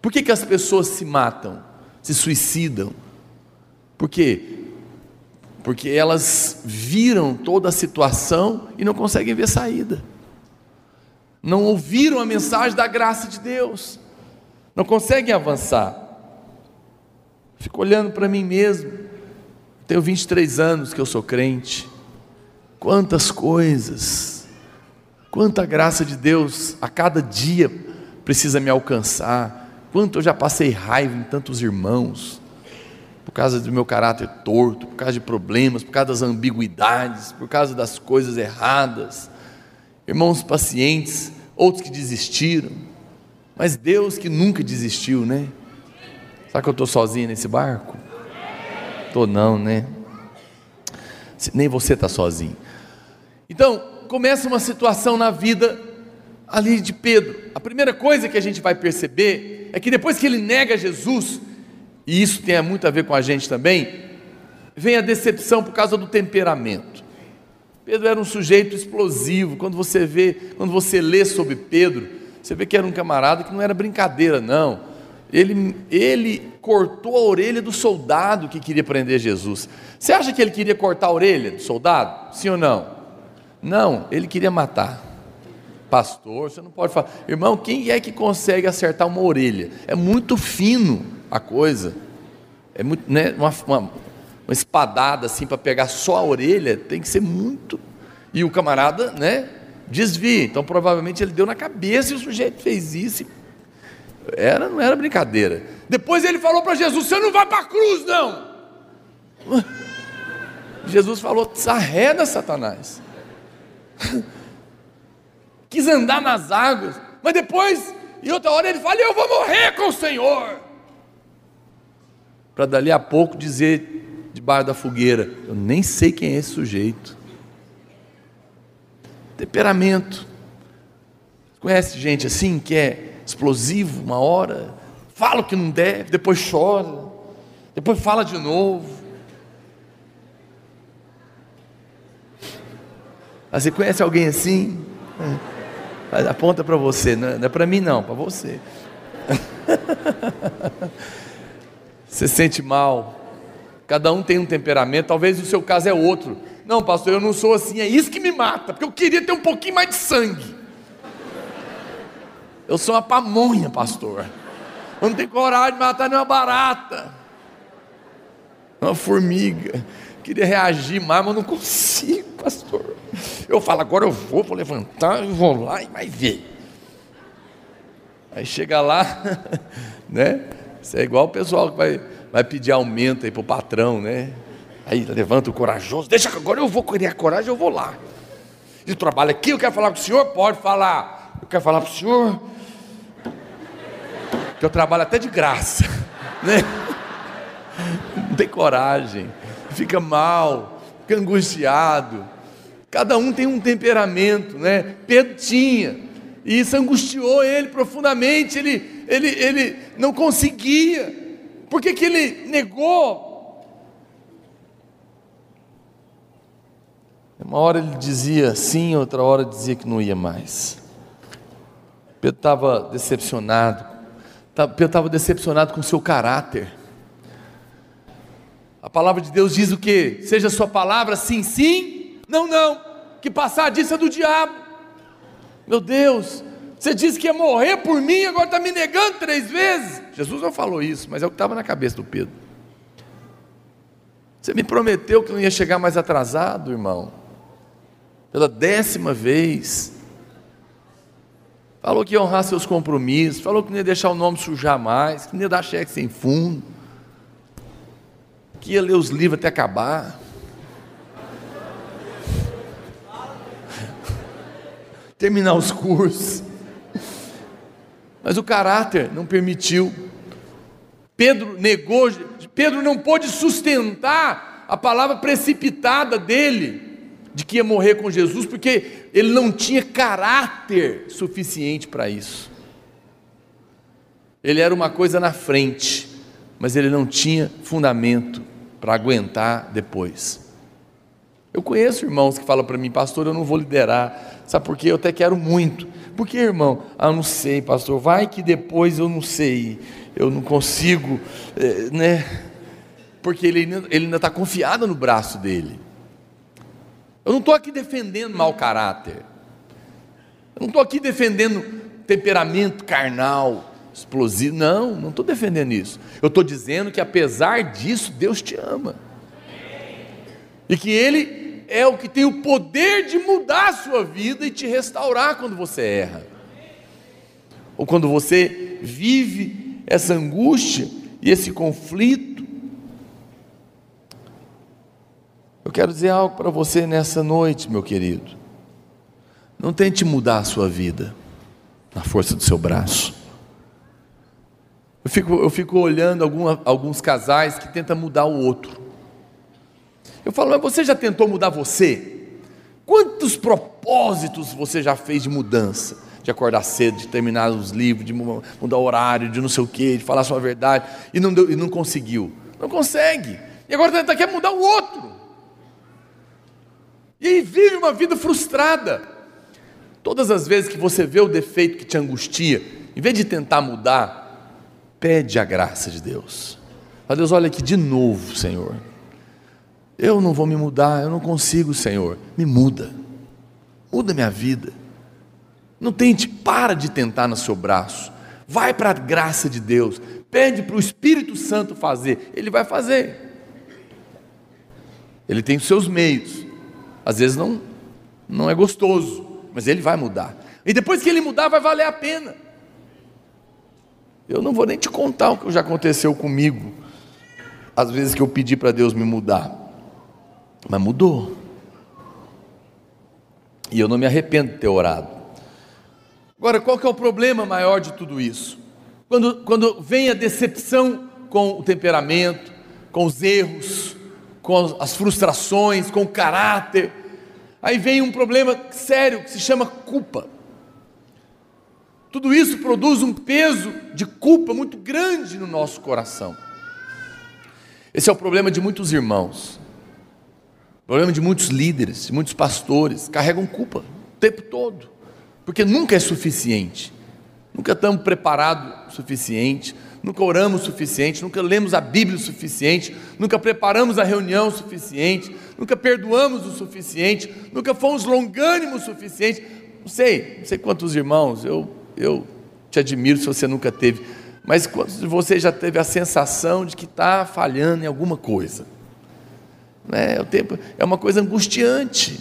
Por que, que as pessoas se matam, se suicidam? Porque porque elas viram toda a situação e não conseguem ver saída. Não ouviram a mensagem da graça de Deus, não conseguem avançar. Fico olhando para mim mesmo, tenho 23 anos que eu sou crente, quantas coisas, quanta graça de Deus a cada dia precisa me alcançar, quanto eu já passei raiva em tantos irmãos, por causa do meu caráter torto, por causa de problemas, por causa das ambiguidades, por causa das coisas erradas. Irmãos pacientes, outros que desistiram, mas Deus que nunca desistiu, né? Será que eu estou sozinho nesse barco? Estou não, né? Nem você está sozinho. Então, começa uma situação na vida ali de Pedro. A primeira coisa que a gente vai perceber é que depois que ele nega Jesus, e isso tem muito a ver com a gente também, vem a decepção por causa do temperamento. Pedro era um sujeito explosivo. Quando você vê, quando você lê sobre Pedro, você vê que era um camarada que não era brincadeira, não. Ele, ele cortou a orelha do soldado que queria prender Jesus. Você acha que ele queria cortar a orelha do soldado? Sim ou não? Não, ele queria matar. Pastor, você não pode falar. Irmão, quem é que consegue acertar uma orelha? É muito fino a coisa. É muito, né, uma, uma, uma espadada assim para pegar só a orelha, tem que ser muito. E o camarada, né, desvia. Então provavelmente ele deu na cabeça e o sujeito fez isso. Era, não era brincadeira. Depois ele falou para Jesus: Você não vai para a cruz, não. Jesus falou: Sarreda, Satanás. Quis andar nas águas, mas depois, em outra hora, ele fala: Eu vou morrer com o Senhor para dali a pouco dizer debaixo da fogueira: Eu nem sei quem é esse sujeito. Temperamento. Conhece gente assim que é explosivo uma hora, fala o que não deve, depois chora, depois fala de novo. Você conhece alguém assim? É. Aponta para você, não é, é para mim não, para você. Você sente mal, Cada um tem um temperamento, talvez o seu caso é outro. Não, pastor, eu não sou assim, é isso que me mata, porque eu queria ter um pouquinho mais de sangue. Eu sou uma pamonha, pastor. Eu não tenho coragem de matar nenhuma barata, uma formiga. Queria reagir mais, mas não consigo, pastor. Eu falo, agora eu vou, vou levantar, e vou lá e vai ver. Aí chega lá, né? Isso é igual o pessoal que vai, vai pedir aumento aí para o patrão, né? Aí levanta o corajoso, deixa que agora eu vou criar coragem, eu vou lá. E trabalho aqui, eu quero falar com o senhor, pode falar. Eu quero falar para o senhor, que eu trabalho até de graça, né? Não tem coragem, fica mal, fica angustiado. Cada um tem um temperamento, né? Pedro tinha, e isso angustiou ele profundamente. Ele, ele, ele não conseguia, por que, que ele negou? Uma hora ele dizia sim, outra hora dizia que não ia mais. Pedro estava decepcionado Pedro estava decepcionado com o seu caráter. A palavra de Deus diz o que? Seja a sua palavra sim, sim, não, não. Que passar disso é do diabo. Meu Deus, você disse que ia morrer por mim, agora está me negando três vezes. Jesus não falou isso, mas é o que estava na cabeça do Pedro. Você me prometeu que não ia chegar mais atrasado, irmão. Pela décima vez. Falou que ia honrar seus compromissos, falou que não ia deixar o nome sujar mais, que não ia dar cheque sem fundo, que ia ler os livros até acabar. Terminar os cursos. Mas o caráter não permitiu. Pedro negou, Pedro não pôde sustentar a palavra precipitada dele de que ia morrer com Jesus, porque ele não tinha caráter suficiente para isso. Ele era uma coisa na frente, mas ele não tinha fundamento para aguentar depois. Eu conheço irmãos que falam para mim, pastor, eu não vou liderar, sabe por quê? Eu até quero muito. Por que, irmão? Ah, eu não sei, pastor, vai que depois eu não sei, eu não consigo, eh, né? Porque ele, ele ainda está confiado no braço dele. Eu não estou aqui defendendo mau caráter. Eu não estou aqui defendendo temperamento carnal, explosivo. Não, não estou defendendo isso. Eu estou dizendo que apesar disso, Deus te ama. E que Ele é o que tem o poder de mudar a sua vida e te restaurar quando você erra. Ou quando você vive essa angústia e esse conflito Eu quero dizer algo para você nessa noite, meu querido. Não tente mudar a sua vida na força do seu braço. Eu fico, eu fico olhando alguns casais que tentam mudar o outro. Eu falo, mas você já tentou mudar você? Quantos propósitos você já fez de mudança? De acordar cedo, de terminar os livros, de mudar o horário, de não sei o quê, de falar a sua verdade, e não, deu, e não conseguiu. Não consegue. E agora quer mudar o outro. E aí vive uma vida frustrada. Todas as vezes que você vê o defeito que te angustia, em vez de tentar mudar, pede a graça de Deus. Fala, Deus, olha aqui de novo, Senhor. Eu não vou me mudar, eu não consigo, Senhor. Me muda. Muda minha vida. Não tente, para de tentar no seu braço. Vai para a graça de Deus. Pede para o Espírito Santo fazer. Ele vai fazer. Ele tem os seus meios. Às vezes não, não é gostoso, mas ele vai mudar. E depois que ele mudar, vai valer a pena. Eu não vou nem te contar o que já aconteceu comigo, às vezes que eu pedi para Deus me mudar, mas mudou. E eu não me arrependo de ter orado. Agora, qual que é o problema maior de tudo isso? Quando, quando vem a decepção com o temperamento, com os erros, com as frustrações, com o caráter. Aí vem um problema sério que se chama culpa. Tudo isso produz um peso de culpa muito grande no nosso coração. Esse é o problema de muitos irmãos, problema de muitos líderes, de muitos pastores, carregam culpa o tempo todo, porque nunca é suficiente, nunca estamos preparados o suficiente, nunca oramos o suficiente, nunca lemos a Bíblia o suficiente, nunca preparamos a reunião o suficiente, nunca perdoamos o suficiente, nunca fomos longânimos o suficiente. Não sei, não sei quantos irmãos, eu, eu te admiro se você nunca teve, mas quantos de você já teve a sensação de que está falhando em alguma coisa? É, o tempo, é uma coisa angustiante.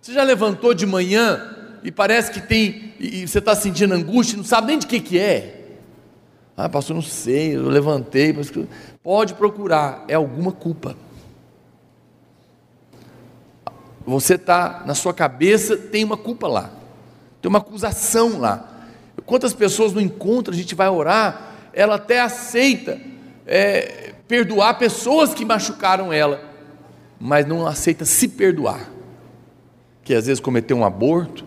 Você já levantou de manhã e parece que tem, e você está sentindo angústia, não sabe nem de que, que é. Ah, pastor, não sei, eu levantei. Pode procurar, é alguma culpa. Você está, na sua cabeça, tem uma culpa lá, tem uma acusação lá. Quantas pessoas no encontro a gente vai orar, ela até aceita é, perdoar pessoas que machucaram ela, mas não aceita se perdoar. Que às vezes cometeu um aborto,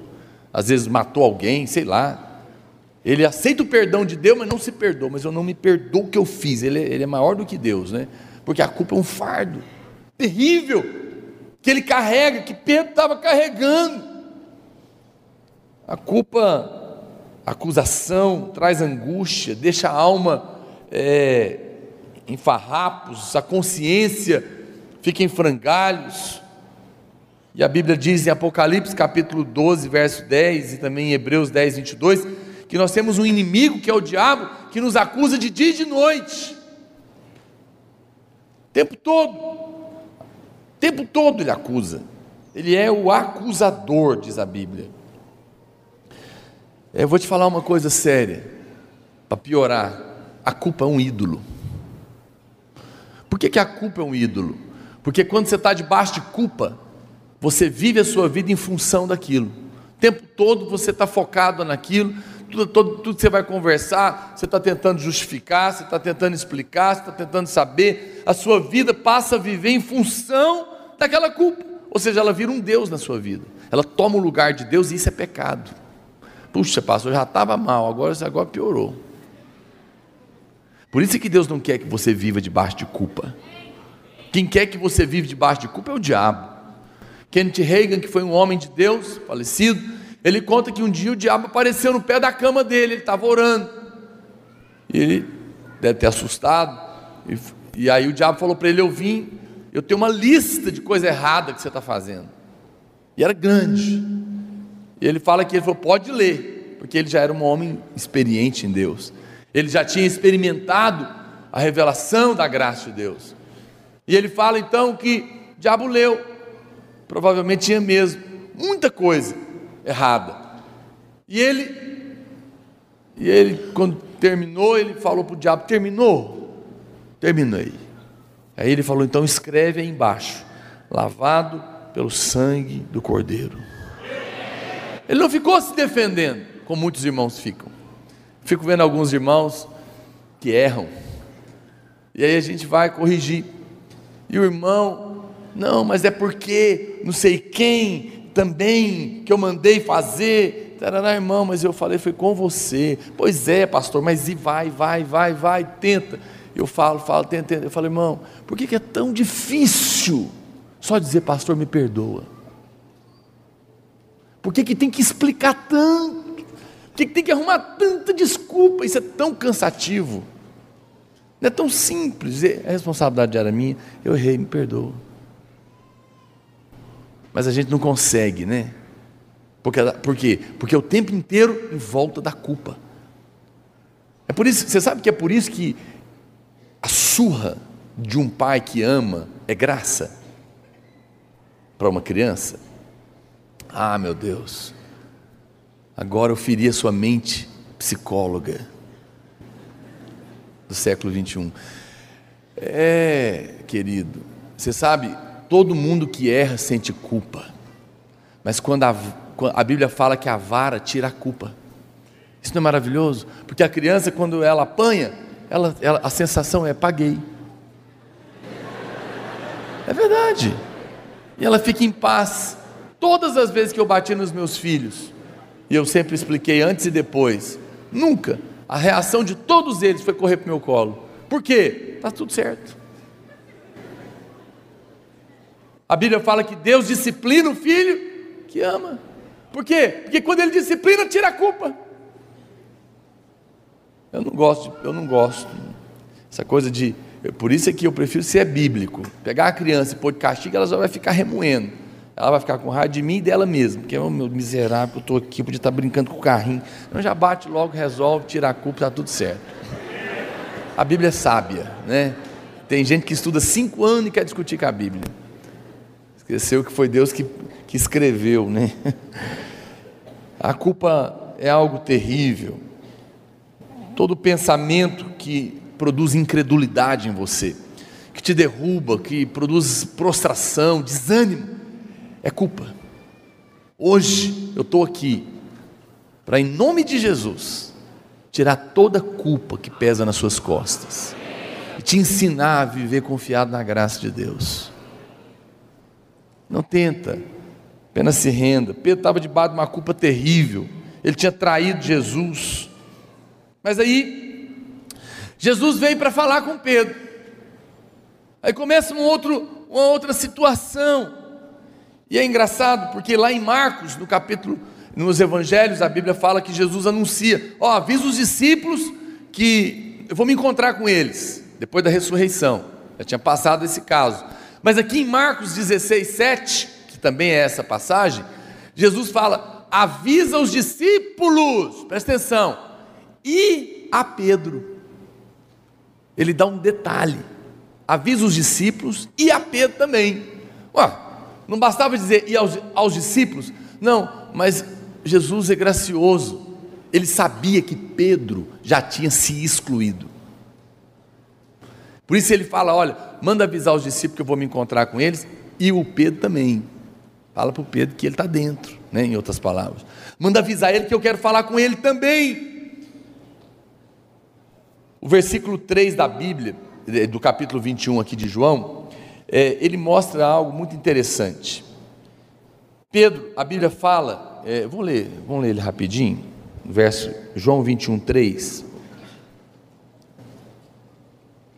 às vezes matou alguém, sei lá. Ele aceita o perdão de Deus, mas não se perdoa. Mas eu não me perdoo o que eu fiz. Ele, ele é maior do que Deus, né? Porque a culpa é um fardo terrível que ele carrega, que Pedro estava carregando. A culpa, a acusação traz angústia, deixa a alma é, em farrapos, a consciência fica em frangalhos. E a Bíblia diz em Apocalipse capítulo 12, verso 10 e também em Hebreus 10, 22, que nós temos um inimigo que é o diabo, que nos acusa de dia e de noite. O tempo todo. O tempo todo ele acusa. Ele é o acusador, diz a Bíblia. Eu vou te falar uma coisa séria, para piorar. A culpa é um ídolo. Por que, que a culpa é um ídolo? Porque quando você está debaixo de culpa, você vive a sua vida em função daquilo. O tempo todo você está focado naquilo, tudo, tudo, tudo que você vai conversar, você está tentando justificar, você está tentando explicar, você está tentando saber. A sua vida passa a viver em função daquela culpa. Ou seja, ela vira um Deus na sua vida. Ela toma o lugar de Deus e isso é pecado. Puxa, pastor, já estava mal, agora, agora piorou. Por isso é que Deus não quer que você viva debaixo de culpa. Quem quer que você viva debaixo de culpa é o diabo. Kenneth Reagan, que foi um homem de Deus, falecido, ele conta que um dia o diabo apareceu no pé da cama dele, ele estava orando. E ele deve ter assustado. E, e aí o diabo falou para ele: Eu vim, eu tenho uma lista de coisa errada que você está fazendo. E era grande. E ele fala que ele falou: Pode ler, porque ele já era um homem experiente em Deus. Ele já tinha experimentado a revelação da graça de Deus. E ele fala então que o diabo leu provavelmente tinha mesmo muita coisa errada. E ele, e ele quando terminou, ele falou para o diabo: terminou? Terminei. Aí ele falou: então escreve aí embaixo, lavado pelo sangue do Cordeiro. Ele não ficou se defendendo, como muitos irmãos ficam. Fico vendo alguns irmãos que erram. E aí a gente vai corrigir. E o irmão não, mas é porque não sei quem também que eu mandei fazer. Tarará, irmão, mas eu falei, foi com você. Pois é, pastor, mas e vai, vai, vai, vai, tenta. Eu falo, falo, tenta, tenta. Eu falo, irmão, por que, que é tão difícil só dizer, pastor, me perdoa? Por que, que tem que explicar tanto? Por que, que tem que arrumar tanta desculpa? Isso é tão cansativo. Não é tão simples. É, a responsabilidade era minha. Eu errei, me perdoa mas a gente não consegue, né? Porque, por quê? Porque o tempo inteiro em volta da culpa. É por isso, você sabe que é por isso que a surra de um pai que ama é graça para uma criança? Ah, meu Deus, agora eu feri a sua mente psicóloga do século 21. É, querido, você sabe, Todo mundo que erra sente culpa. Mas quando a, a Bíblia fala que a vara tira a culpa. Isso não é maravilhoso? Porque a criança, quando ela apanha, ela, ela, a sensação é paguei. É verdade. E ela fica em paz. Todas as vezes que eu bati nos meus filhos, e eu sempre expliquei antes e depois, nunca a reação de todos eles foi correr para o meu colo. Por quê? Está tudo certo. A Bíblia fala que Deus disciplina o filho que ama. Por quê? Porque quando ele disciplina, tira a culpa. Eu não gosto, eu não gosto. Essa coisa de. Por isso é que eu prefiro ser bíblico. Pegar a criança e pôr de castigo, ela já vai ficar remoendo. Ela vai ficar com raiva de mim e dela mesma, porque é o meu miserável, eu estou aqui, podia estar brincando com o carrinho. Então já bate logo, resolve, tira a culpa, está tudo certo. A Bíblia é sábia, né? Tem gente que estuda cinco anos e quer discutir com a Bíblia. Esqueceu que foi Deus que, que escreveu, né? A culpa é algo terrível. Todo pensamento que produz incredulidade em você, que te derruba, que produz prostração, desânimo, é culpa. Hoje eu estou aqui para, em nome de Jesus, tirar toda a culpa que pesa nas suas costas e te ensinar a viver confiado na graça de Deus. Não tenta, apenas se renda. Pedro estava debaixo de uma culpa terrível, ele tinha traído Jesus. Mas aí, Jesus veio para falar com Pedro. Aí começa um outro, uma outra situação. E é engraçado porque lá em Marcos, no capítulo, nos evangelhos, a Bíblia fala que Jesus anuncia: Ó, oh, avisa os discípulos que eu vou me encontrar com eles, depois da ressurreição. Já tinha passado esse caso. Mas aqui em Marcos 16, 7, que também é essa passagem, Jesus fala: avisa os discípulos, presta atenção, e a Pedro. Ele dá um detalhe: avisa os discípulos e a Pedro também. Ué, não bastava dizer e aos, aos discípulos, não, mas Jesus é gracioso, ele sabia que Pedro já tinha se excluído. Por isso ele fala: olha, manda avisar os discípulos que eu vou me encontrar com eles, e o Pedro também. Fala para o Pedro que ele está dentro, né, em outras palavras. Manda avisar ele que eu quero falar com ele também. O versículo 3 da Bíblia, do capítulo 21 aqui de João, é, ele mostra algo muito interessante. Pedro, a Bíblia fala, é, vamos ler, vamos ler ele rapidinho, verso João 21, 3.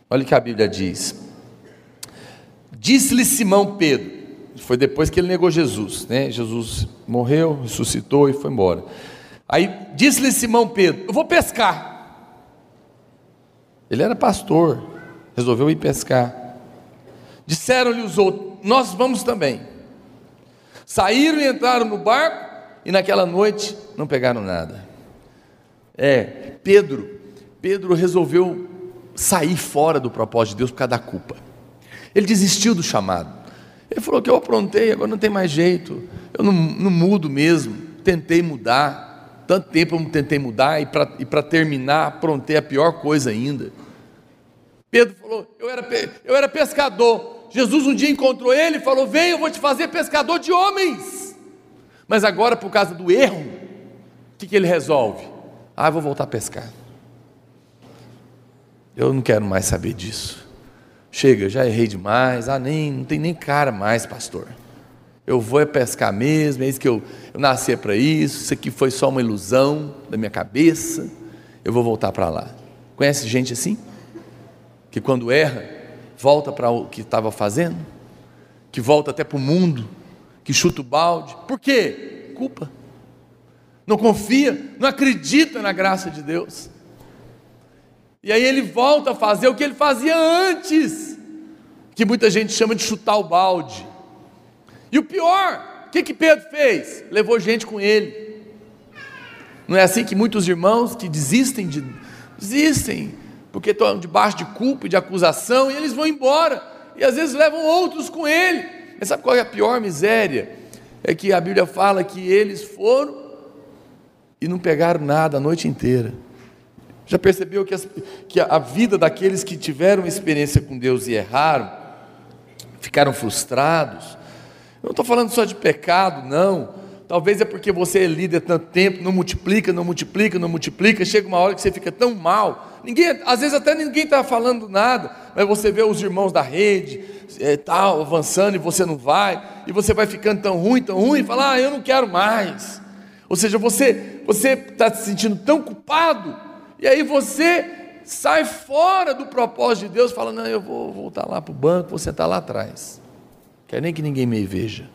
Olha o que a Bíblia diz. Disse-lhe Simão Pedro, foi depois que ele negou Jesus, né? Jesus morreu, ressuscitou e foi embora. Aí disse-lhe Simão Pedro: Eu vou pescar. Ele era pastor, resolveu ir pescar. Disseram-lhe os outros: Nós vamos também. Saíram e entraram no barco e naquela noite não pegaram nada. É, Pedro, Pedro resolveu sair fora do propósito de Deus por causa da culpa. Ele desistiu do chamado. Ele falou que eu aprontei, agora não tem mais jeito. Eu não, não mudo mesmo. Tentei mudar. Tanto tempo eu tentei mudar e para terminar, aprontei a pior coisa ainda. Pedro falou: eu era, eu era pescador. Jesus um dia encontrou ele e falou: Vem, eu vou te fazer pescador de homens. Mas agora, por causa do erro, o que, que ele resolve? Ah, eu vou voltar a pescar. Eu não quero mais saber disso. Chega, já errei demais. Ah, nem, não tem nem cara mais, pastor. Eu vou é pescar mesmo, é isso que eu, eu nasci para isso. Isso aqui foi só uma ilusão da minha cabeça. Eu vou voltar para lá. Conhece gente assim? Que quando erra, volta para o que estava fazendo? Que volta até para o mundo? Que chuta o balde? Por quê? Culpa. Não confia, não acredita na graça de Deus. E aí ele volta a fazer o que ele fazia antes, que muita gente chama de chutar o balde. E o pior, o que, que Pedro fez? Levou gente com ele. Não é assim que muitos irmãos que desistem de desistem porque estão debaixo de culpa e de acusação e eles vão embora e às vezes levam outros com ele. Mas sabe qual é a pior miséria? É que a Bíblia fala que eles foram e não pegaram nada a noite inteira. Já percebeu que, as, que a vida daqueles que tiveram experiência com Deus e erraram, ficaram frustrados? Eu não estou falando só de pecado, não. Talvez é porque você é líder tanto tempo, não multiplica, não multiplica, não multiplica, chega uma hora que você fica tão mal. Ninguém, às vezes até ninguém está falando nada, mas você vê os irmãos da rede, é, tal, avançando e você não vai, e você vai ficando tão ruim, tão ruim, e fala, ah, eu não quero mais. Ou seja, você você está se sentindo tão culpado e aí você sai fora do propósito de Deus, fala: Não, eu vou voltar lá para o banco, vou sentar lá atrás. Quer nem que ninguém me veja.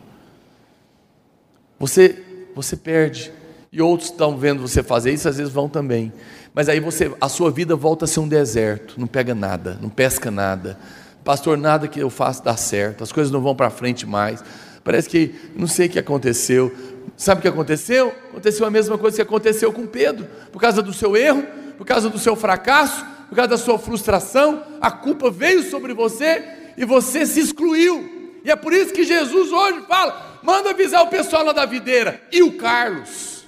Você, você perde. E outros estão vendo você fazer isso, às vezes vão também. Mas aí você, a sua vida volta a ser um deserto, não pega nada, não pesca nada. Pastor, nada que eu faço dá certo, as coisas não vão para frente mais. Parece que não sei o que aconteceu. Sabe o que aconteceu? Aconteceu a mesma coisa que aconteceu com Pedro, por causa do seu erro, por causa do seu fracasso, por causa da sua frustração, a culpa veio sobre você e você se excluiu. E é por isso que Jesus hoje fala: manda avisar o pessoal lá da videira, e o Carlos,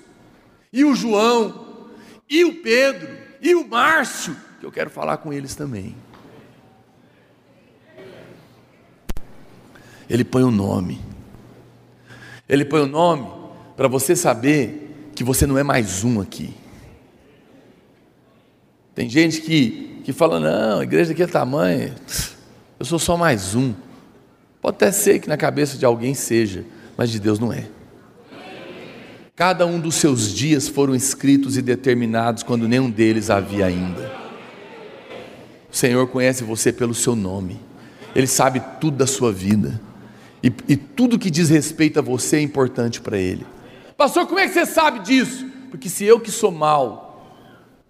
e o João, e o Pedro, e o Márcio, que eu quero falar com eles também. Ele põe o um nome. Ele põe o um nome para você saber que você não é mais um aqui. Tem gente que, que fala, não, a igreja aqui é tamanho, eu sou só mais um. Pode até ser que na cabeça de alguém seja, mas de Deus não é. Cada um dos seus dias foram escritos e determinados quando nenhum deles havia ainda. O Senhor conhece você pelo seu nome, Ele sabe tudo da sua vida, e, e tudo que diz respeito a você é importante para Ele. Pastor, como é que você sabe disso? Porque se eu que sou mal,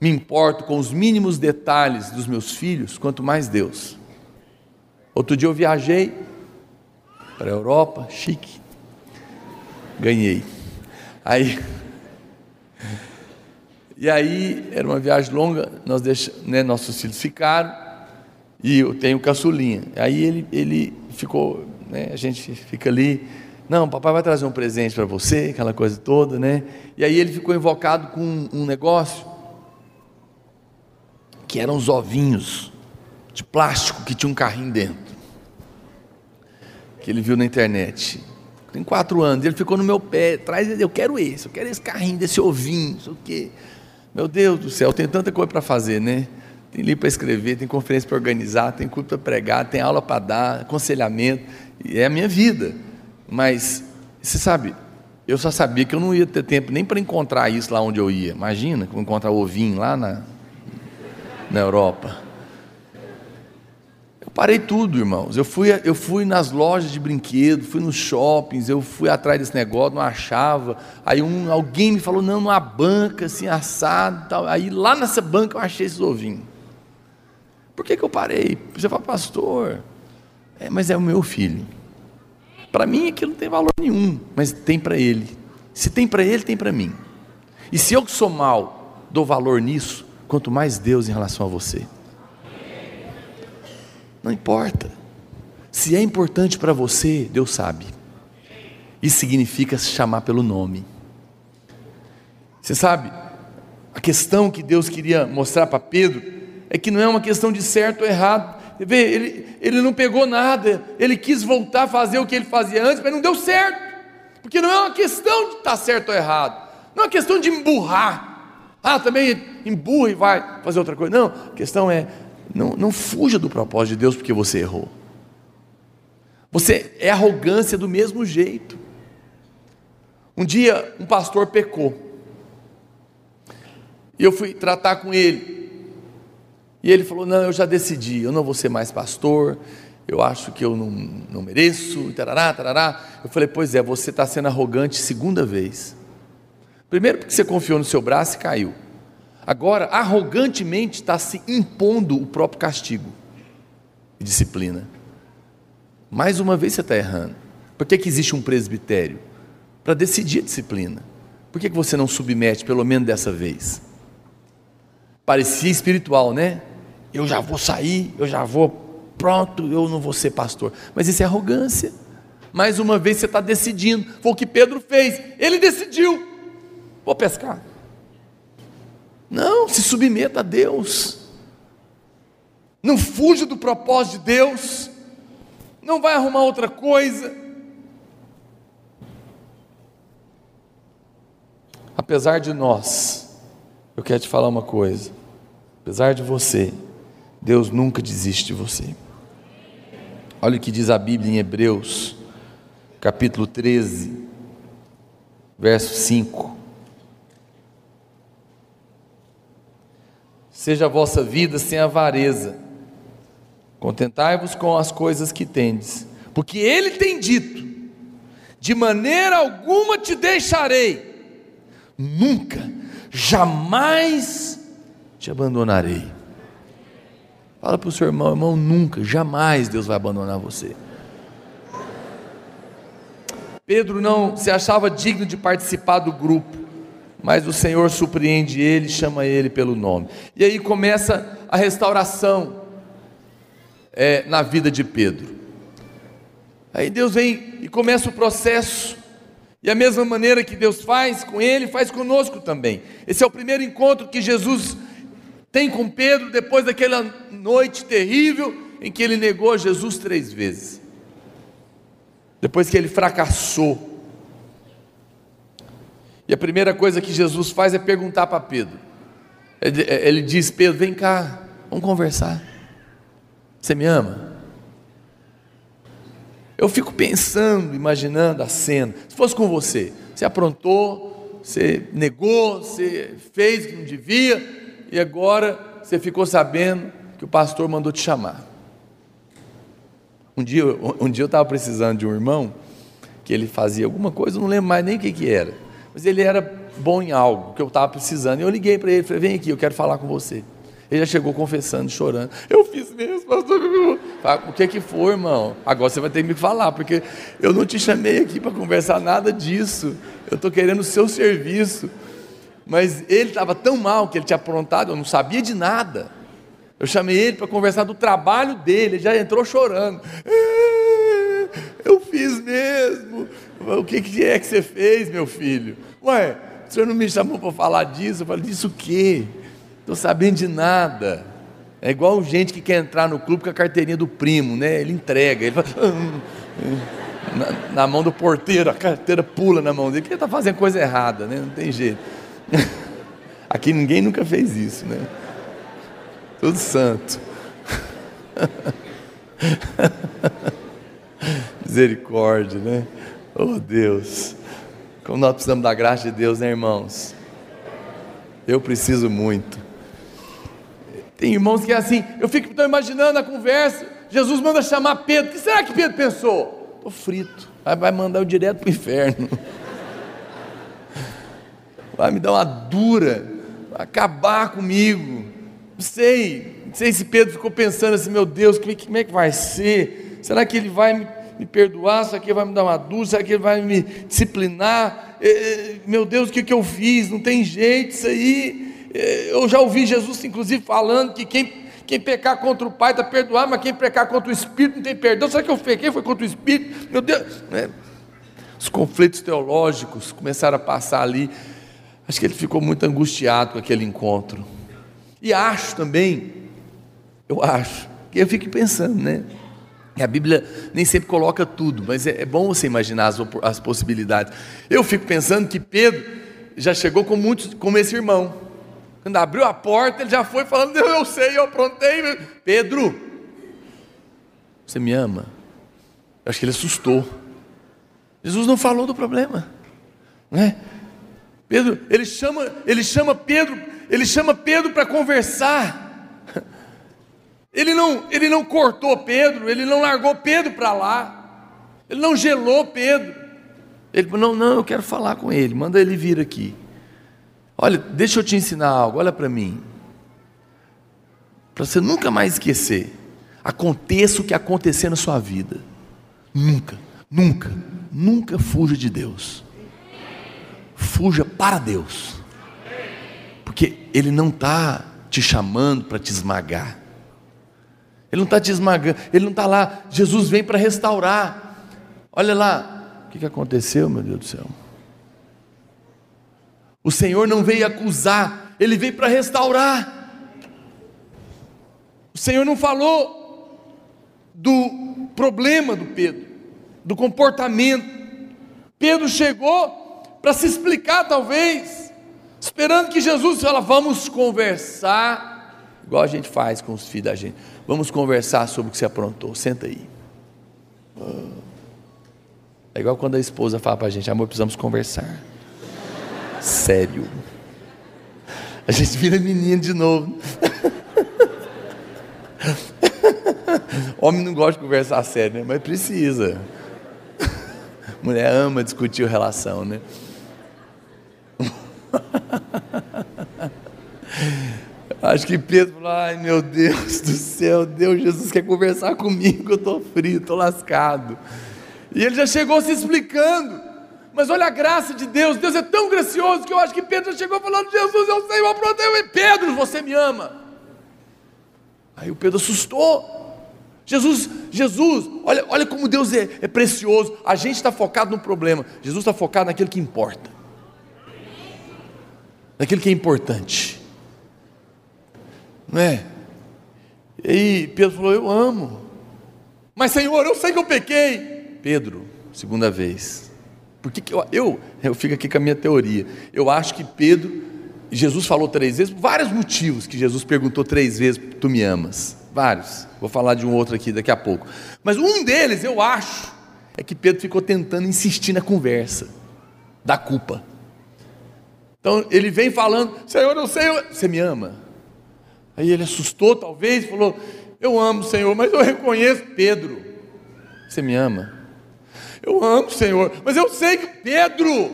me importo com os mínimos detalhes dos meus filhos, quanto mais Deus. Outro dia eu viajei para a Europa, chique, ganhei. Aí, e aí era uma viagem longa, nós deixamos, né, nossos filhos ficaram e eu tenho caçulinha. Aí ele, ele ficou, né, a gente fica ali, não, papai vai trazer um presente para você, aquela coisa toda, né? E aí ele ficou invocado com um, um negócio que eram os ovinhos de plástico que tinha um carrinho dentro. Que ele viu na internet. Tem quatro anos, ele ficou no meu pé, traz, eu quero esse, eu quero esse carrinho desse ovinho, isso o quê. Meu Deus do céu, tem tanta coisa para fazer, né? Tem livro para escrever, tem conferência para organizar, tem culto para pregar, tem aula para dar, aconselhamento, e é a minha vida. Mas, você sabe, eu só sabia que eu não ia ter tempo nem para encontrar isso lá onde eu ia. Imagina, encontrar ovinho lá na, na Europa. Parei tudo, irmãos. Eu fui, eu fui nas lojas de brinquedo, fui nos shoppings, eu fui atrás desse negócio, não achava. Aí um, alguém me falou, não, numa banca, assim, assado tal. Aí lá nessa banca eu achei esses ovinhos. Por que, que eu parei? Você fala, pastor, é, mas é o meu filho. Para mim aquilo não tem valor nenhum, mas tem para ele. Se tem para ele, tem para mim. E se eu que sou mal dou valor nisso, quanto mais Deus em relação a você. Não importa. Se é importante para você, Deus sabe. Isso significa se chamar pelo nome. Você sabe, a questão que Deus queria mostrar para Pedro é que não é uma questão de certo ou errado. Você vê, ele, ele não pegou nada, ele quis voltar a fazer o que ele fazia antes, mas não deu certo. Porque não é uma questão de estar certo ou errado, não é uma questão de emburrar. Ah, também emburra e vai fazer outra coisa. Não, a questão é: não, não fuja do propósito de Deus porque você errou. Você é arrogância do mesmo jeito. Um dia, um pastor pecou. E eu fui tratar com ele. E ele falou: Não, eu já decidi, eu não vou ser mais pastor. Eu acho que eu não, não mereço. Tarará, tarará. Eu falei: Pois é, você está sendo arrogante segunda vez. Primeiro, porque você confiou no seu braço e caiu. Agora, arrogantemente está se impondo o próprio castigo e disciplina. Mais uma vez você está errando. Por que, que existe um presbitério? Para decidir a disciplina. Por que, que você não submete, pelo menos dessa vez? Parecia espiritual, né? Eu já vou sair, eu já vou, pronto, eu não vou ser pastor. Mas isso é arrogância. Mais uma vez você está decidindo. Foi o que Pedro fez. Ele decidiu. Vou pescar. Não, se submeta a Deus. Não fuja do propósito de Deus. Não vai arrumar outra coisa. Apesar de nós, eu quero te falar uma coisa. Apesar de você, Deus nunca desiste de você. Olha o que diz a Bíblia em Hebreus, capítulo 13, verso 5. Seja a vossa vida sem avareza. Contentai-vos com as coisas que tendes, porque ele tem dito: de maneira alguma te deixarei, nunca, jamais te abandonarei. Fala para o seu irmão, irmão, nunca, jamais Deus vai abandonar você. Pedro não se achava digno de participar do grupo, mas o Senhor surpreende ele, chama ele pelo nome. E aí começa a restauração é, na vida de Pedro. Aí Deus vem e começa o processo. E a mesma maneira que Deus faz com ele, faz conosco também. Esse é o primeiro encontro que Jesus tem com Pedro depois daquela noite terrível em que ele negou Jesus três vezes. Depois que ele fracassou. E a primeira coisa que Jesus faz é perguntar para Pedro. Ele diz: Pedro, vem cá, vamos conversar. Você me ama? Eu fico pensando, imaginando a cena. Se fosse com você, você aprontou, você negou, você fez o que não devia, e agora você ficou sabendo que o pastor mandou te chamar. Um dia, um dia eu estava precisando de um irmão que ele fazia alguma coisa, eu não lembro mais nem o que, que era, mas ele era bom em algo que eu estava precisando. E eu liguei para ele, falei: vem aqui, eu quero falar com você. Ele já chegou confessando, chorando. Eu fiz mesmo, pastor. O que que foi, irmão? Agora você vai ter que me falar, porque eu não te chamei aqui para conversar nada disso. Eu estou querendo o seu serviço. Mas ele estava tão mal que ele tinha aprontado, eu não sabia de nada. Eu chamei ele para conversar do trabalho dele, ele já entrou chorando. É, eu fiz mesmo. O que, é que você fez, meu filho? Ué, o senhor não me chamou para falar disso? Eu falei, disso o quê? Estou sabendo de nada. É igual gente que quer entrar no clube com a carteirinha do primo, né? Ele entrega, ele fala, na, na, mão do porteiro, a carteira pula na mão dele, porque ele está fazendo coisa errada, né? Não tem jeito. Aqui ninguém nunca fez isso, né? Tudo santo. Misericórdia, né? Oh Deus, como nós precisamos da graça de Deus, né, irmãos? Eu preciso muito. Tem irmãos que é assim, eu fico então imaginando a conversa, Jesus manda chamar Pedro, o que será que Pedro pensou? Estou frito, vai, mandar eu direto para o inferno, vai me dar uma dura, vai acabar comigo, não sei, não sei se Pedro ficou pensando assim, meu Deus, como é que vai ser? Será que ele vai me, me perdoar? Que ele vai me dar uma? Será que ele vai me disciplinar? Meu Deus, o que, que eu fiz? Não tem jeito isso aí. É, eu já ouvi Jesus, inclusive, falando que quem, quem pecar contra o Pai está perdoado, mas quem pecar contra o Espírito não tem perdão. Será que eu pequei? Foi contra o Espírito? Meu Deus. É, os conflitos teológicos começaram a passar ali. Acho que ele ficou muito angustiado com aquele encontro. E acho também, eu acho, que eu fico pensando, né? A Bíblia nem sempre coloca tudo, mas é, é bom você imaginar as, as, possibilidades. Eu fico pensando que Pedro já chegou com muitos, como esse irmão. Quando abriu a porta, ele já foi falando: Eu sei, eu aprontei. Pedro, você me ama? Eu acho que ele assustou. Jesus não falou do problema, né? Pedro, ele chama, ele chama Pedro, ele chama Pedro para conversar. Ele não, ele não cortou Pedro, ele não largou Pedro para lá. Ele não gelou Pedro. Ele falou: "Não, não, eu quero falar com ele. Manda ele vir aqui." Olha, deixa eu te ensinar algo, olha para mim. Para você nunca mais esquecer. Aconteça o que acontecer na sua vida. Nunca, nunca, nunca fuja de Deus. Fuja para Deus. Porque Ele não está te chamando para te esmagar. Ele não está te esmagando, Ele não está lá. Jesus vem para restaurar. Olha lá, o que, que aconteceu, meu Deus do céu? O Senhor não veio acusar, Ele veio para restaurar. O Senhor não falou do problema do Pedro, do comportamento. Pedro chegou para se explicar, talvez, esperando que Jesus fala, vamos conversar, igual a gente faz com os filhos da gente. Vamos conversar sobre o que você aprontou. Senta aí. É igual quando a esposa fala para a gente, amor, precisamos conversar sério. A gente vira menino de novo. Homem não gosta de conversar sério, né? mas precisa. Mulher ama discutir relação, né? Acho que Pedro falou: ai meu Deus do céu, Deus, Jesus quer conversar comigo, eu estou frio, estou lascado. E ele já chegou se explicando. Mas olha a graça de Deus, Deus é tão gracioso que eu acho que Pedro já chegou falando: Jesus, eu sei, eu aprontei, Pedro, você me ama. Aí o Pedro assustou. Jesus, Jesus, olha, olha como Deus é, é precioso. A gente está focado no problema, Jesus está focado naquilo que importa, naquilo que é importante não é? E Pedro falou: Eu amo, mas Senhor, eu sei que eu pequei. Pedro, segunda vez, por que, que eu, eu, eu fico aqui com a minha teoria? Eu acho que Pedro, Jesus falou três vezes, vários motivos que Jesus perguntou três vezes: Tu me amas? Vários, vou falar de um outro aqui daqui a pouco, mas um deles eu acho é que Pedro ficou tentando insistir na conversa da culpa. Então ele vem falando: Senhor, eu sei, você me ama? Aí ele assustou, talvez, falou: Eu amo, Senhor, mas eu reconheço Pedro. Você me ama? Eu amo, Senhor, mas eu sei que Pedro,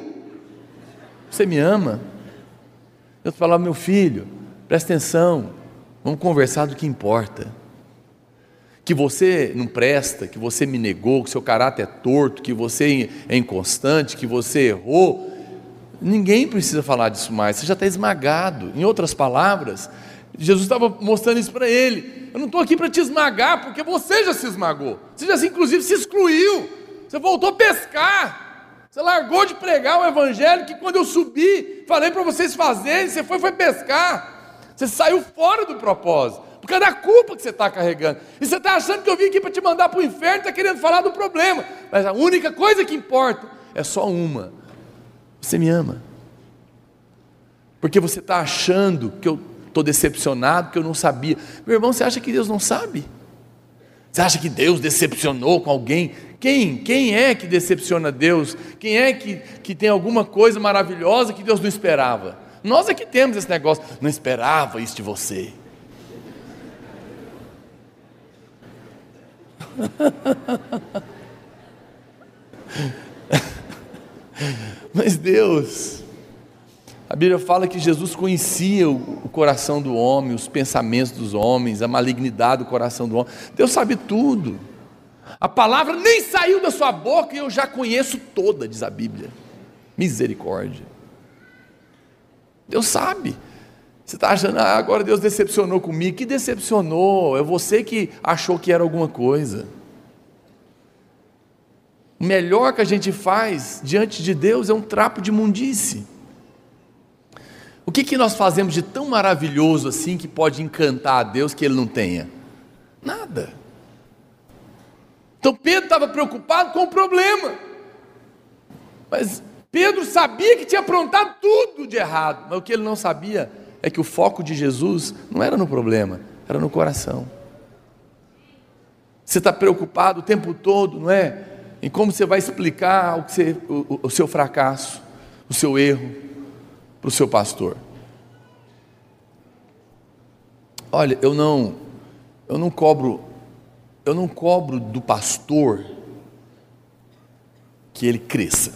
você me ama? Eu falava, meu filho, presta atenção, vamos conversar do que importa. Que você não presta, que você me negou, que seu caráter é torto, que você é inconstante, que você errou. Ninguém precisa falar disso mais, você já está esmagado. Em outras palavras, Jesus estava mostrando isso para ele. Eu não estou aqui para te esmagar, porque você já se esmagou. Você já, inclusive, se excluiu. Você voltou a pescar. Você largou de pregar o evangelho que quando eu subi, falei para vocês fazerem, você foi, foi pescar. Você saiu fora do propósito. Por causa da culpa que você está carregando. E você está achando que eu vim aqui para te mandar para o inferno, está querendo falar do problema. Mas a única coisa que importa é só uma. Você me ama. Porque você está achando que eu estou decepcionado porque eu não sabia. Meu irmão, você acha que Deus não sabe? Você acha que Deus decepcionou com alguém? Quem? Quem é que decepciona Deus? Quem é que, que tem alguma coisa maravilhosa que Deus não esperava? Nós é que temos esse negócio, não esperava isso de você. Mas Deus, a Bíblia fala que Jesus conhecia o coração do homem, os pensamentos dos homens, a malignidade do coração do homem. Deus sabe tudo. A palavra nem saiu da sua boca e eu já conheço toda, diz a Bíblia. Misericórdia. Deus sabe. Você está achando, ah, agora Deus decepcionou comigo. Que decepcionou? É você que achou que era alguma coisa. O melhor que a gente faz diante de Deus é um trapo de mundice. O que, que nós fazemos de tão maravilhoso assim que pode encantar a Deus que Ele não tenha? Nada. Então Pedro estava preocupado com o problema. Mas Pedro sabia que tinha aprontado tudo de errado. Mas o que ele não sabia é que o foco de Jesus não era no problema, era no coração. Você está preocupado o tempo todo, não é? Em como você vai explicar o, você, o, o seu fracasso, o seu erro para o seu pastor. Olha, eu não, eu não cobro, eu não cobro do pastor que ele cresça.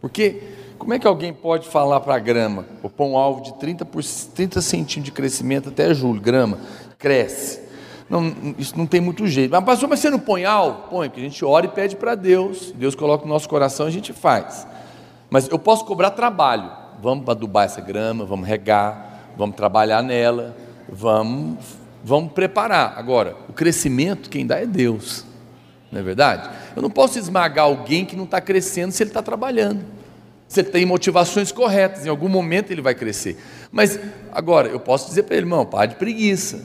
Porque como é que alguém pode falar para a grama, vou pôr um alvo de 30, por, 30 centímetros de crescimento até julho, grama, cresce. Não, isso não tem muito jeito. Mas pastor, mas você não põe alvo? Põe, porque a gente ora e pede para Deus. Deus coloca no nosso coração e a gente faz. Mas eu posso cobrar trabalho. Vamos adubar essa grama, vamos regar, vamos trabalhar nela, vamos, vamos preparar. Agora, o crescimento quem dá é Deus. Não é verdade? Eu não posso esmagar alguém que não está crescendo se ele está trabalhando. Se ele tem motivações corretas, em algum momento ele vai crescer. Mas agora, eu posso dizer para ele, irmão, pare de preguiça,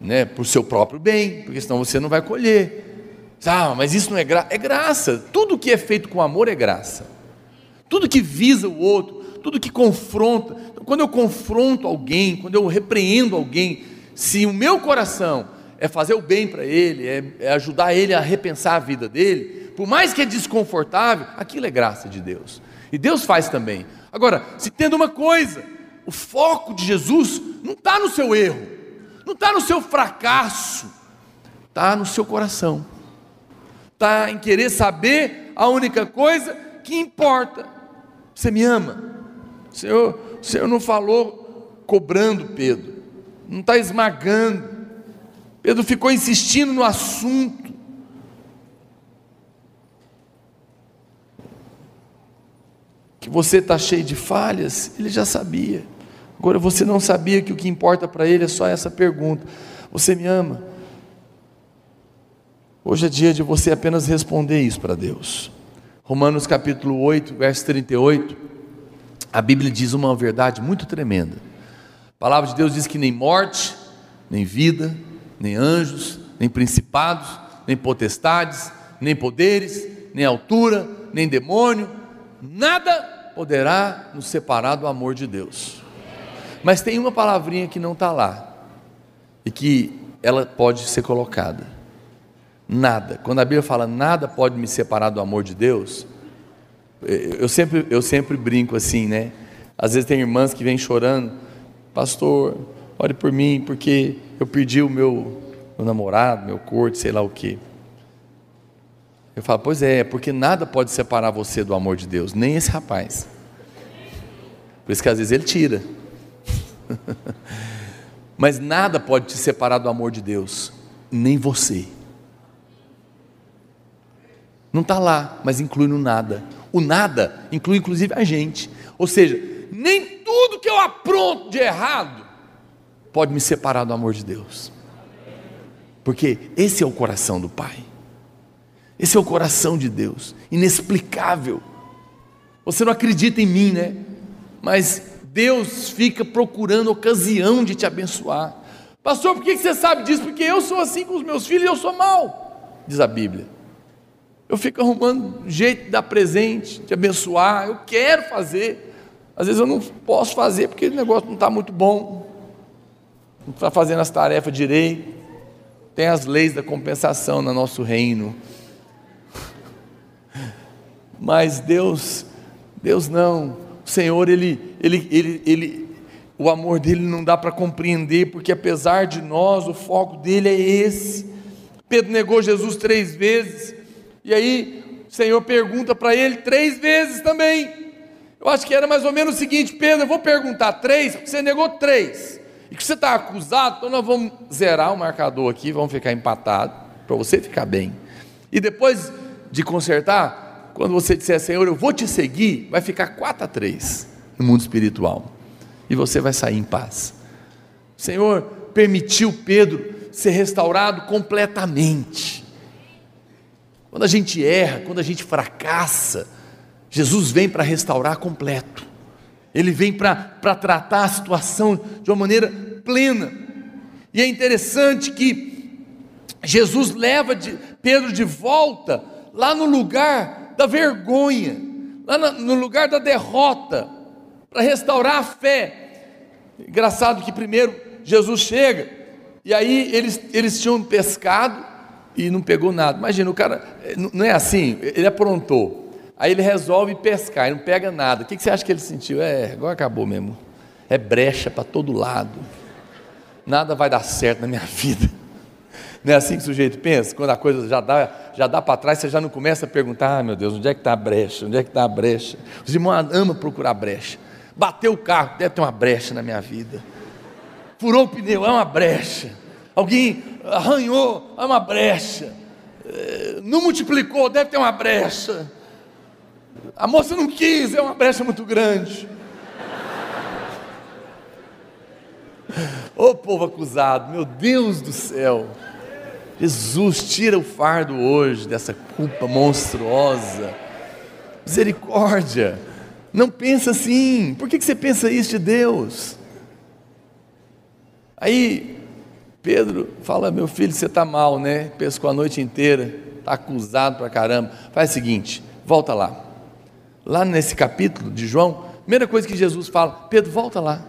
né? O seu próprio bem, porque senão você não vai colher. Ah, mas isso não é graça. É graça. Tudo que é feito com amor é graça tudo que visa o outro, tudo que confronta. Então, quando eu confronto alguém, quando eu repreendo alguém, se o meu coração é fazer o bem para ele, é, é, ajudar ele a repensar a vida dele, por mais que é desconfortável, aquilo é graça de Deus. E Deus faz também. Agora, se tendo uma coisa, o foco de Jesus não está no seu erro, não está no seu fracasso, está no seu coração, está em querer saber a única coisa que importa. Você me ama? O Senhor, o Senhor não falou cobrando Pedro, não está esmagando. Pedro ficou insistindo no assunto. Que você está cheio de falhas, ele já sabia. Agora você não sabia que o que importa para ele é só essa pergunta: Você me ama? Hoje é dia de você apenas responder isso para Deus. Romanos capítulo 8, verso 38, a Bíblia diz uma verdade muito tremenda. A palavra de Deus diz que nem morte, nem vida, nem anjos, nem principados, nem potestades, nem poderes, nem altura, nem demônio, nada poderá nos separar do amor de Deus. Mas tem uma palavrinha que não está lá e que ela pode ser colocada. Nada. Quando a Bíblia fala nada pode me separar do amor de Deus, eu sempre, eu sempre brinco assim, né? Às vezes tem irmãs que vêm chorando, pastor, ore por mim, porque eu perdi o meu, meu namorado, meu corte, sei lá o quê. Eu falo, pois é, porque nada pode separar você do amor de Deus, nem esse rapaz. Por isso que às vezes ele tira. Mas nada pode te separar do amor de Deus, nem você. Não está lá, mas inclui no nada. O nada inclui inclusive a gente. Ou seja, nem tudo que eu apronto de errado pode me separar do amor de Deus. Porque esse é o coração do Pai. Esse é o coração de Deus, inexplicável. Você não acredita em mim, né? Mas Deus fica procurando ocasião de te abençoar. Pastor, por que você sabe disso? Porque eu sou assim com os meus filhos e eu sou mal, diz a Bíblia. Eu fico arrumando jeito de dar presente, de abençoar, eu quero fazer. Às vezes eu não posso fazer porque o negócio não está muito bom, não está fazendo as tarefas direito. Tem as leis da compensação no nosso reino. Mas Deus, Deus não. O Senhor, ele, ele, ele, ele, o amor dele não dá para compreender, porque apesar de nós, o foco dele é esse. Pedro negou Jesus três vezes, e aí o Senhor pergunta para ele três vezes também. Eu acho que era mais ou menos o seguinte: Pedro, eu vou perguntar três, porque você negou três, e que você está acusado, então nós vamos zerar o marcador aqui, vamos ficar empatados, para você ficar bem. E depois de consertar, quando você disser, Senhor, eu vou te seguir, vai ficar 4 a 3 no mundo espiritual. E você vai sair em paz. O Senhor permitiu Pedro ser restaurado completamente. Quando a gente erra, quando a gente fracassa, Jesus vem para restaurar completo. Ele vem para tratar a situação de uma maneira plena. E é interessante que Jesus leva de Pedro de volta lá no lugar da vergonha, lá no lugar da derrota, para restaurar a fé. Engraçado que primeiro Jesus chega, e aí eles, eles tinham pescado e não pegou nada. Imagina, o cara, não é assim, ele aprontou. Aí ele resolve pescar e não pega nada. O que você acha que ele sentiu? É, agora acabou mesmo. É brecha para todo lado. Nada vai dar certo na minha vida. Não é assim que o sujeito pensa? Quando a coisa já dá, já dá para trás, você já não começa a perguntar: ah, meu Deus, onde é que está a brecha? Onde é que está a brecha? Os irmãos amam procurar brecha. Bateu o carro, deve ter uma brecha na minha vida. Furou o pneu, é uma brecha. Alguém arranhou, é uma brecha. É, não multiplicou, deve ter uma brecha. A moça não quis, é uma brecha muito grande. Ô oh, povo acusado, meu Deus do céu. Jesus, tira o fardo hoje dessa culpa monstruosa. Misericórdia. Não pensa assim. Por que você pensa isso de Deus? Aí Pedro fala: Meu filho, você está mal, né? Pescou a noite inteira, está acusado pra caramba. Faz o seguinte: volta lá. Lá nesse capítulo de João, primeira coisa que Jesus fala: Pedro, volta lá.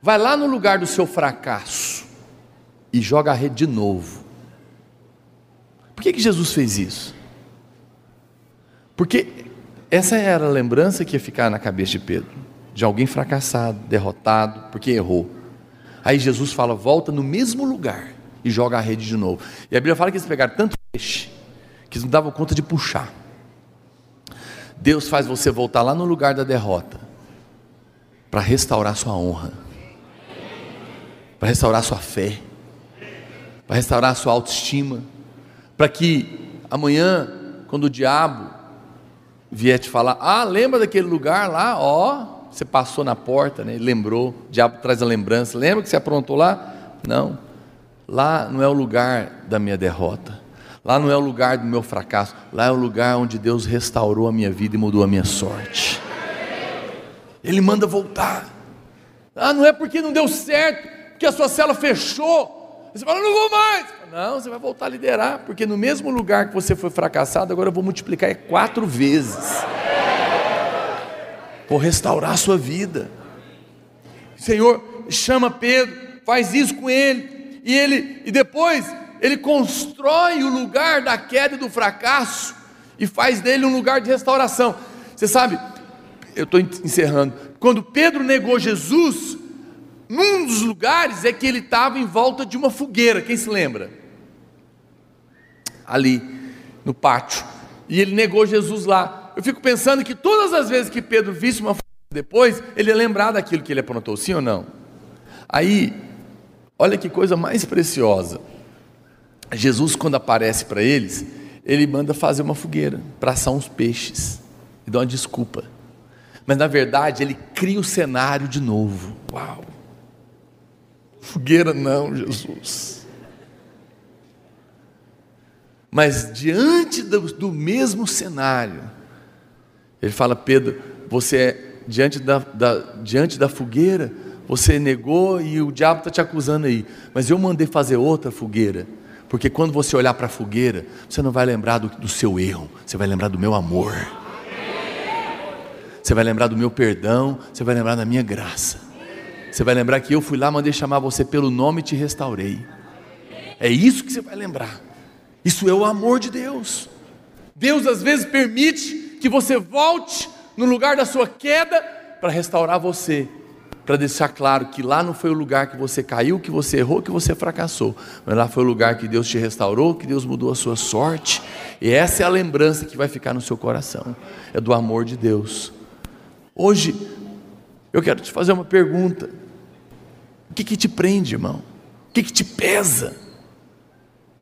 Vai lá no lugar do seu fracasso e joga a rede de novo. Por que, que Jesus fez isso? Porque essa era a lembrança que ia ficar na cabeça de Pedro, de alguém fracassado, derrotado, porque errou. Aí Jesus fala: volta no mesmo lugar e joga a rede de novo. E a Bíblia fala que eles pegaram tanto peixe que eles não davam conta de puxar. Deus faz você voltar lá no lugar da derrota para restaurar sua honra, para restaurar sua fé, para restaurar sua autoestima, para que amanhã, quando o diabo vier te falar, ah, lembra daquele lugar lá, ó, você passou na porta, né? Lembrou, o diabo traz a lembrança. Lembra que você aprontou lá? Não. Lá não é o lugar da minha derrota. Lá não é o lugar do meu fracasso. Lá é o lugar onde Deus restaurou a minha vida e mudou a minha sorte. Ele manda voltar. Ah, não é porque não deu certo, porque a sua cela fechou. Você fala, não vou mais. Não, você vai voltar a liderar, porque no mesmo lugar que você foi fracassado, agora eu vou multiplicar quatro vezes. Vou restaurar a sua vida. Senhor, chama Pedro, faz isso com ele. E ele e depois ele constrói o lugar da queda e do fracasso e faz dele um lugar de restauração. Você sabe, eu estou encerrando. Quando Pedro negou Jesus, num dos lugares é que ele estava em volta de uma fogueira. Quem se lembra? Ali no pátio. E ele negou Jesus lá. Eu fico pensando que todas as vezes que Pedro visse uma depois, ele ia lembrar daquilo que ele aprontou, sim ou não? Aí Olha que coisa mais preciosa. Jesus, quando aparece para eles, ele manda fazer uma fogueira para assar uns peixes e dá uma desculpa. Mas na verdade, ele cria o cenário de novo. Uau! Fogueira não, Jesus. Mas diante do, do mesmo cenário, ele fala: Pedro, você é diante da, da, diante da fogueira, você negou e o diabo está te acusando aí. Mas eu mandei fazer outra fogueira. Porque quando você olhar para a fogueira, você não vai lembrar do, do seu erro, você vai lembrar do meu amor. Você vai lembrar do meu perdão, você vai lembrar da minha graça. Você vai lembrar que eu fui lá, mandei chamar você pelo nome e te restaurei. É isso que você vai lembrar. Isso é o amor de Deus. Deus às vezes permite que você volte no lugar da sua queda para restaurar você para deixar claro que lá não foi o lugar que você caiu, que você errou, que você fracassou, mas lá foi o lugar que Deus te restaurou, que Deus mudou a sua sorte, e essa é a lembrança que vai ficar no seu coração, é do amor de Deus. Hoje, eu quero te fazer uma pergunta: o que, que te prende, irmão? O que, que te pesa?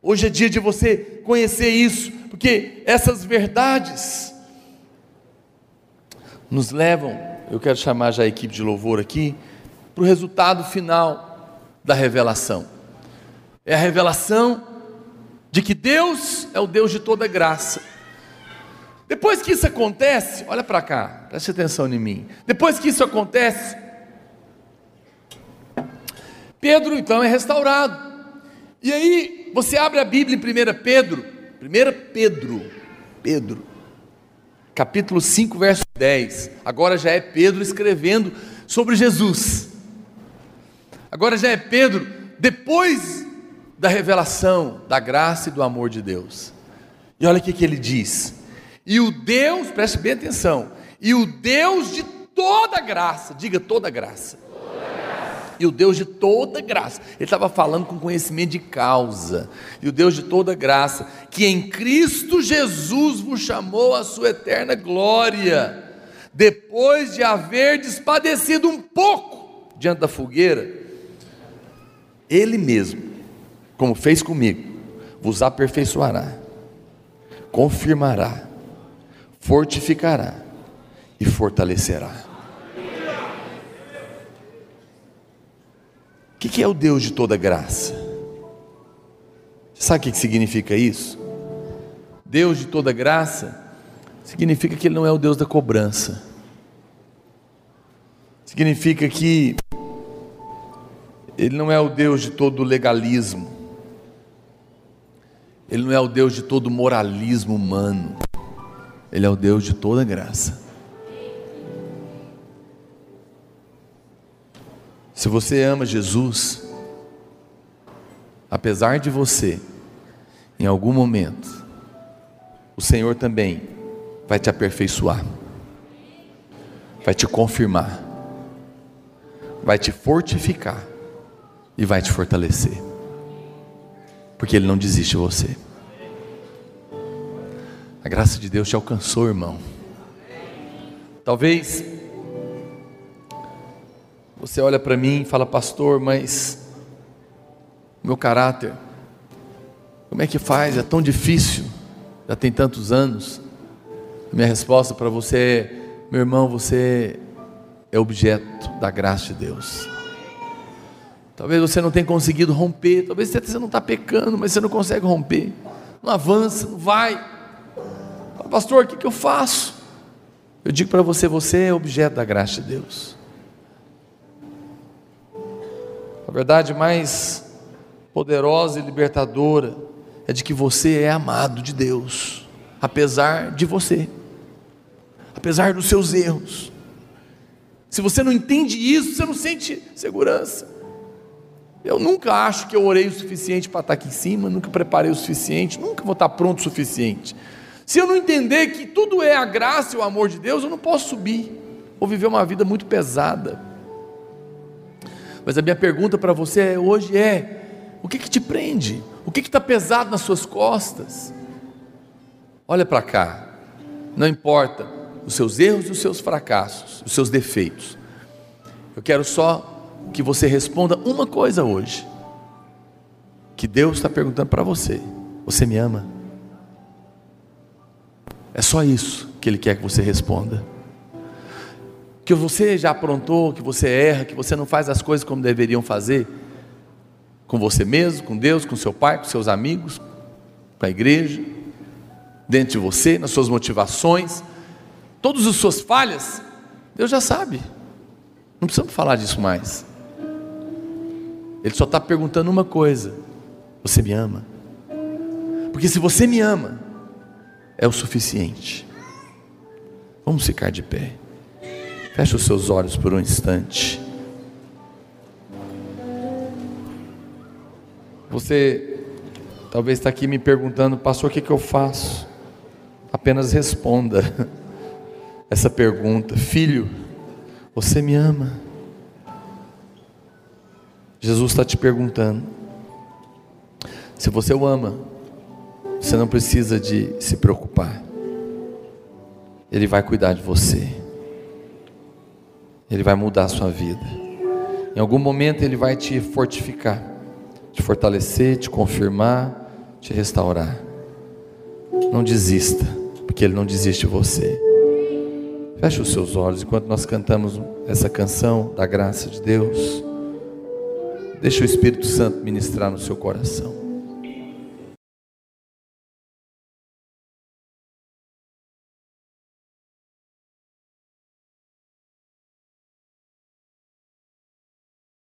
Hoje é dia de você conhecer isso, porque essas verdades nos levam eu quero chamar já a equipe de louvor aqui, para o resultado final da revelação. É a revelação de que Deus é o Deus de toda graça. Depois que isso acontece, olha para cá, preste atenção em mim. Depois que isso acontece, Pedro então é restaurado. E aí, você abre a Bíblia em 1 Pedro, 1 Pedro, Pedro, capítulo 5, verso 10. Agora já é Pedro escrevendo sobre Jesus. Agora já é Pedro, depois da revelação da graça e do amor de Deus. E olha o que ele diz. E o Deus, preste bem atenção, e o Deus de toda graça, diga toda graça, e o Deus de toda graça. Ele estava falando com conhecimento de causa. E o Deus de toda graça, que em Cristo Jesus vos chamou à sua eterna glória, depois de haver despadecido um pouco diante da fogueira, Ele mesmo, como fez comigo, vos aperfeiçoará, confirmará, fortificará e fortalecerá. O que é o Deus de toda graça? Sabe o que significa isso? Deus de toda graça significa que Ele não é o Deus da cobrança. Significa que Ele não é o Deus de todo legalismo. Ele não é o Deus de todo moralismo humano. Ele é o Deus de toda graça. Se você ama Jesus, apesar de você, em algum momento, o Senhor também vai te aperfeiçoar, vai te confirmar, vai te fortificar e vai te fortalecer, porque Ele não desiste de você. A graça de Deus te alcançou, irmão. Talvez você olha para mim e fala, pastor, mas meu caráter, como é que faz? É tão difícil, já tem tantos anos. A minha resposta para você é, meu irmão, você é objeto da graça de Deus. Talvez você não tenha conseguido romper, talvez você não está pecando, mas você não consegue romper, não avança, não vai. Pastor, o que, que eu faço? Eu digo para você, você é objeto da graça de Deus. Verdade mais poderosa e libertadora é de que você é amado de Deus, apesar de você, apesar dos seus erros. Se você não entende isso, você não sente segurança. Eu nunca acho que eu orei o suficiente para estar aqui em cima, nunca preparei o suficiente, nunca vou estar pronto o suficiente. Se eu não entender que tudo é a graça e o amor de Deus, eu não posso subir, vou viver uma vida muito pesada. Mas a minha pergunta para você hoje é: o que, que te prende? O que está pesado nas suas costas? Olha para cá, não importa os seus erros e os seus fracassos, os seus defeitos, eu quero só que você responda uma coisa hoje, que Deus está perguntando para você: você me ama? É só isso que Ele quer que você responda. Que você já aprontou, que você erra, que você não faz as coisas como deveriam fazer, com você mesmo, com Deus, com seu pai, com seus amigos, com a igreja, dentro de você, nas suas motivações, todas as suas falhas, Deus já sabe. Não precisamos falar disso mais. Ele só está perguntando uma coisa: Você me ama? Porque se você me ama, é o suficiente. Vamos ficar de pé. Feche os seus olhos por um instante. Você talvez está aqui me perguntando, pastor, o que, que eu faço? Apenas responda essa pergunta: Filho, você me ama? Jesus está te perguntando. Se você o ama, você não precisa de se preocupar. Ele vai cuidar de você. Ele vai mudar a sua vida. Em algum momento ele vai te fortificar, te fortalecer, te confirmar, te restaurar. Não desista, porque ele não desiste de você. Feche os seus olhos enquanto nós cantamos essa canção da graça de Deus. Deixa o Espírito Santo ministrar no seu coração.